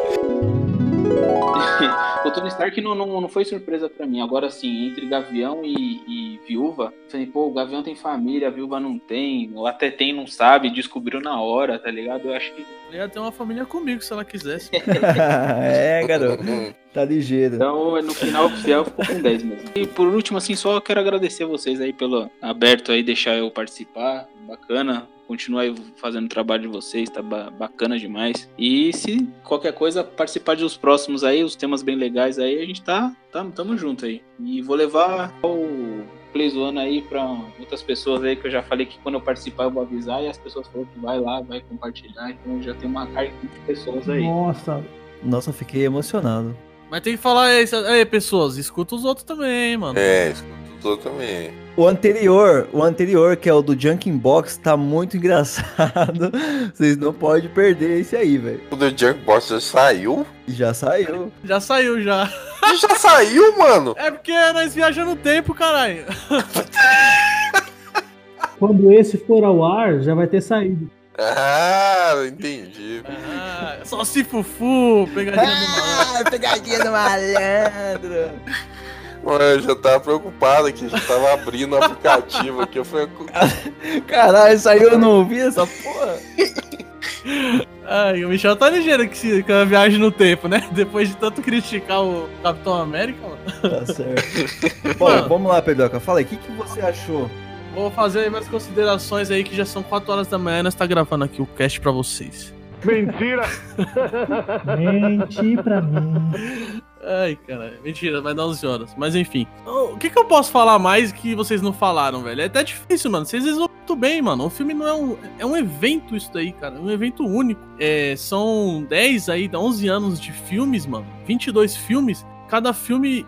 o Tony Stark não, não, não foi surpresa para mim. Agora sim, entre Gavião e, e Viúva, falei, pô, o Gavião tem família, a Viúva não tem, ou até tem, não sabe, descobriu na hora, tá ligado? Eu acho que. Ela ia ter uma família comigo se ela quisesse. é, garoto. Tá ligeiro. Então, no final oficial ficou com 10 mesmo. E por último, assim, só quero agradecer vocês aí pelo aberto aí, deixar eu participar. Bacana. Continua aí fazendo o trabalho de vocês, tá ba bacana demais. E se qualquer coisa, participar dos próximos aí, os temas bem legais aí, a gente tá, tá tamo junto aí. E vou levar o Playzone aí pra outras pessoas aí, que eu já falei que quando eu participar eu vou avisar, e as pessoas falaram que vai lá, vai compartilhar, então já tem uma carga de pessoas aí. Nossa. Nossa, eu fiquei emocionado. Mas tem que falar aí, aí, pessoas, escuta os outros também, mano. É, escuta os outros também. O anterior, o anterior, que é o do Junkin Box, tá muito engraçado. Vocês não podem perder esse aí, velho. O do Junk Box já saiu? Já saiu. Já saiu, já. Já saiu, mano? É porque nós viajamos no tempo, caralho. Quando esse for ao ar, já vai ter saído. Ah, entendi. Ah, só se fufu, pegadinha do malandro. Ah, pegadinha do malandro. Mano, eu já tava preocupado aqui, já tava abrindo o aplicativo aqui. Eu falei, caralho, saiu, eu não ouvi essa porra. Ai, o Michel tá ligeiro que se- com a viagem no tempo, né? Depois de tanto criticar o Capitão América, mano. Tá certo. Bom, vamos lá, Pedroca. Fala aí, o que, que você achou? Vou fazer aí minhas considerações aí, que já são 4 horas da manhã, nós tá gravando aqui o cast pra vocês. Mentira! Mente pra mim. Ai, cara, mentira, vai dar 11 horas. Mas enfim. O que, que eu posso falar mais que vocês não falaram, velho? É até difícil, mano. Vocês resolveram muito bem, mano. O filme não é um. É um evento isso daí, cara. É um evento único. É, são 10 aí, 11 anos de filmes, mano. 22 filmes. Cada filme.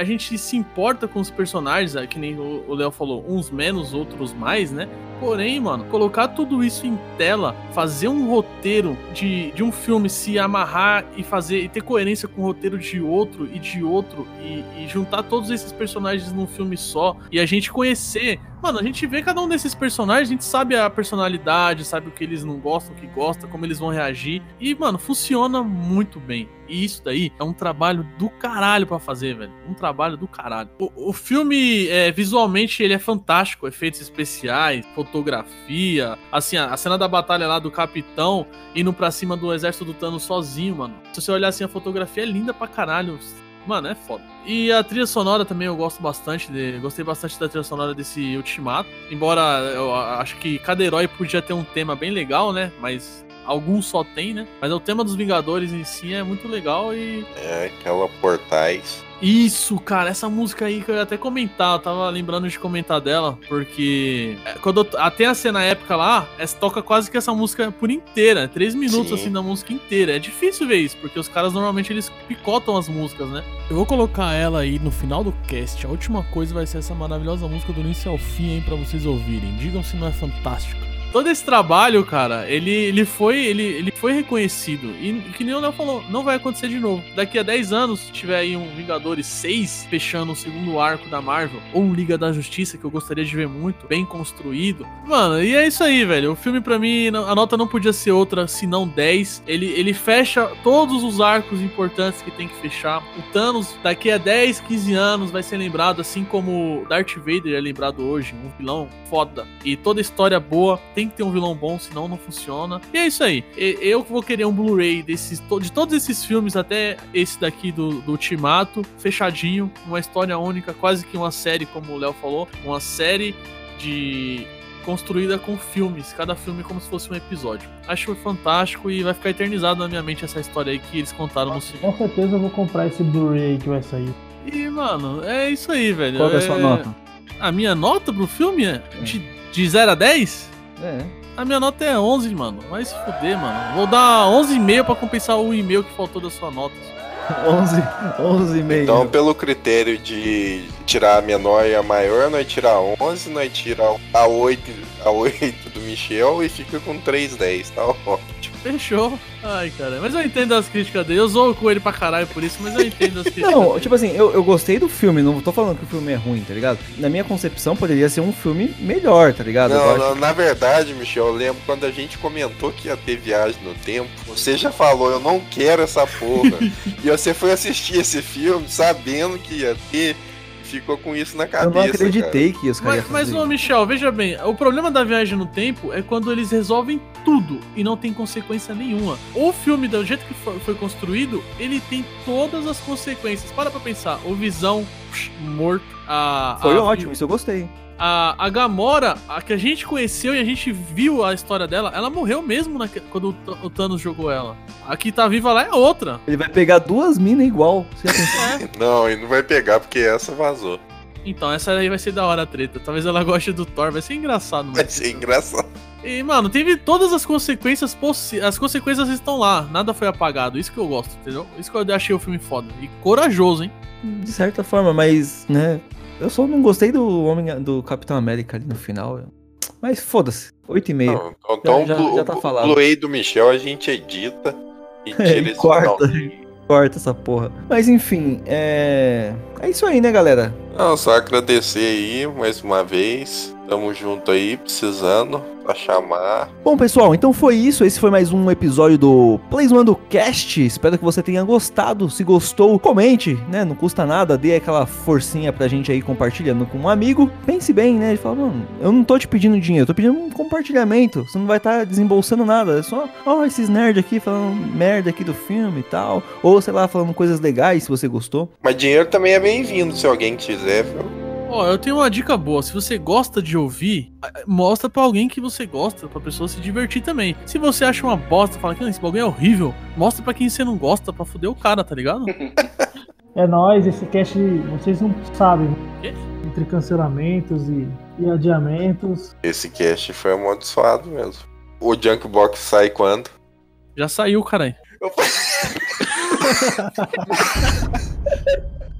A- gente se importa com os personagens, é, que nem o Léo falou, uns menos, outros mais, né? Porém, mano, colocar tudo isso em tela, fazer um roteiro de, de um filme se amarrar e fazer e ter coerência com o roteiro de outro e de outro e, e juntar todos esses personagens num filme só e a gente conhecer. Mano, a gente vê cada um desses personagens, a gente sabe a personalidade, sabe o que eles não gostam, o que gostam, como eles vão reagir. E, mano, funciona muito bem. E isso daí é um trabalho do caralho pra fazer, velho. Um trabalho do caralho. O, o filme, é, visualmente, ele é fantástico. Efeitos especiais, fotografia. Assim, a, a cena da batalha lá do capitão indo pra cima do exército do Thanos sozinho, mano. Se você olhar assim, a fotografia é linda pra caralho. Mano, é foda. E a trilha sonora também eu gosto bastante. De, gostei bastante da trilha sonora desse Ultimato. Embora eu acho que cada herói podia ter um tema bem legal, né? Mas alguns só tem, né? Mas o tema dos Vingadores em si é muito legal e. É, aquela portais. Isso, cara, essa música aí que eu ia até comentar, eu tava lembrando de comentar dela, porque é, quando eu- até a cena épica lá, essa toca quase que essa música por inteira, três minutos Sim. assim da música inteira. É difícil ver isso, porque os caras normalmente eles picotam as músicas, né? Eu vou colocar ela aí no final do cast. A última coisa vai ser essa maravilhosa música do início ao fim aí pra vocês ouvirem. Digam se não é fantástica. Todo esse trabalho, cara, ele, ele, foi, ele, ele foi reconhecido. E que nem o Léo falou, não vai acontecer de novo. Daqui a 10 anos, se tiver aí um Vingadores 6 fechando o segundo arco da Marvel, ou um Liga da Justiça, que eu gostaria de ver muito, bem construído. Mano, e é isso aí, velho. O filme, pra mim, a nota não podia ser outra senão 10. Ele, ele fecha todos os arcos importantes que tem que fechar. O Thanos, daqui a 10, 15 anos, vai ser lembrado, assim como Darth Vader é lembrado hoje, um vilão foda. E toda história boa tem que ter um vilão bom, senão não funciona. E é isso aí. Eu vou querer um Blu-ray desses, de todos esses filmes, até esse daqui do, do Ultimato, fechadinho, uma história única, quase que uma série, como o Léo falou, uma série de construída com filmes, cada filme como se fosse um episódio. Acho fantástico e vai ficar eternizado na minha mente essa história aí que eles contaram no filme. Com certeza eu vou comprar esse Blu-ray que vai sair. E, mano, é isso aí, velho. Qual é a sua nota? A minha nota pro filme é de, de 0 a 10? É. A minha nota é 11, mano. Vai se fuder, mano. Vou dar 11,5 pra compensar o e-mail que faltou da sua nota. 11, 11 e meio. Então, pelo critério de tirar a menor e a maior, nós tira 11, nós tira a 8, a 8 do Michel e fica com 3,10, tá ótimo. Fechou. Ai, cara. Mas eu entendo as críticas dele. Eu zoo com ele pra caralho por isso, mas eu entendo as críticas Não, dele. tipo assim, eu, eu gostei do filme, não tô falando que o filme é ruim, tá ligado? Na minha concepção, poderia ser um filme melhor, tá ligado? Não, não, na verdade, Michel, eu lembro quando a gente comentou que ia ter viagem no tempo, você já falou, eu não quero essa porra. e você foi assistir esse filme sabendo que ia ter, ficou com isso na Eu cabeça. não acreditei cara. que os caras Mas, mas ô Michel, veja bem, o problema da viagem no tempo é quando eles resolvem tudo e não tem consequência nenhuma. O filme, do jeito que foi, construído, ele tem todas as consequências. Para pra pensar, o Visão morto, a... Foi a- ótimo, isso eu gostei. A, a Gamora, a que a gente conheceu e a gente viu a história dela, ela morreu mesmo naque- quando o, o Thanos jogou ela. A que tá viva lá é outra. Ele vai pegar duas minas igual. É. Não, ele não vai pegar porque essa vazou. Então, essa aí vai ser da hora a treta. Talvez ela goste do Thor, vai ser engraçado, mano. Vai ser engraçado. E, mano, teve todas as consequências possíveis. As consequências estão lá, nada foi apagado. Isso que eu gosto, entendeu? Isso que eu achei o filme foda. E corajoso, hein? De certa forma, mas, né? Eu só não gostei do homem do Capitão América ali no final. Mas foda-se. 8,5. Não, então, já, Blu- já tá o falado. Blu-ray do Michel a gente edita e tira É, esse corta. Corta essa porra. Mas enfim, é. É isso aí, né, galera? Não, só agradecer aí mais uma vez. Tamo junto aí, precisando, pra chamar. Bom, pessoal, então foi isso. Esse foi mais um episódio do Plays One do Cast. Espero que você tenha gostado. Se gostou, comente, né? Não custa nada. Dê aquela forcinha pra gente aí compartilhando com um amigo. Pense bem, né? Ele fala, mano, eu não tô te pedindo dinheiro, eu tô pedindo um compartilhamento. Você não vai estar desembolsando nada. É só, ó, esses nerds aqui falando merda aqui do filme e tal. Ou, sei lá, falando coisas legais se você gostou. Mas dinheiro também é bem-vindo se alguém quiser, viu? Ó, eu tenho uma dica boa. Se você gosta de ouvir, mostra pra alguém que você gosta, pra pessoa se divertir também. Se você acha uma bosta, fala que "Não, esse bagulho é horrível, mostra pra quem você não gosta, pra foder o cara, tá ligado? É nóis, esse cast, vocês não sabem. Quê? Entre cancelamentos e, e adiamentos. Esse cast foi amaldiçoado mesmo. O Junkbox sai quando? Já saiu, caralho. Eu-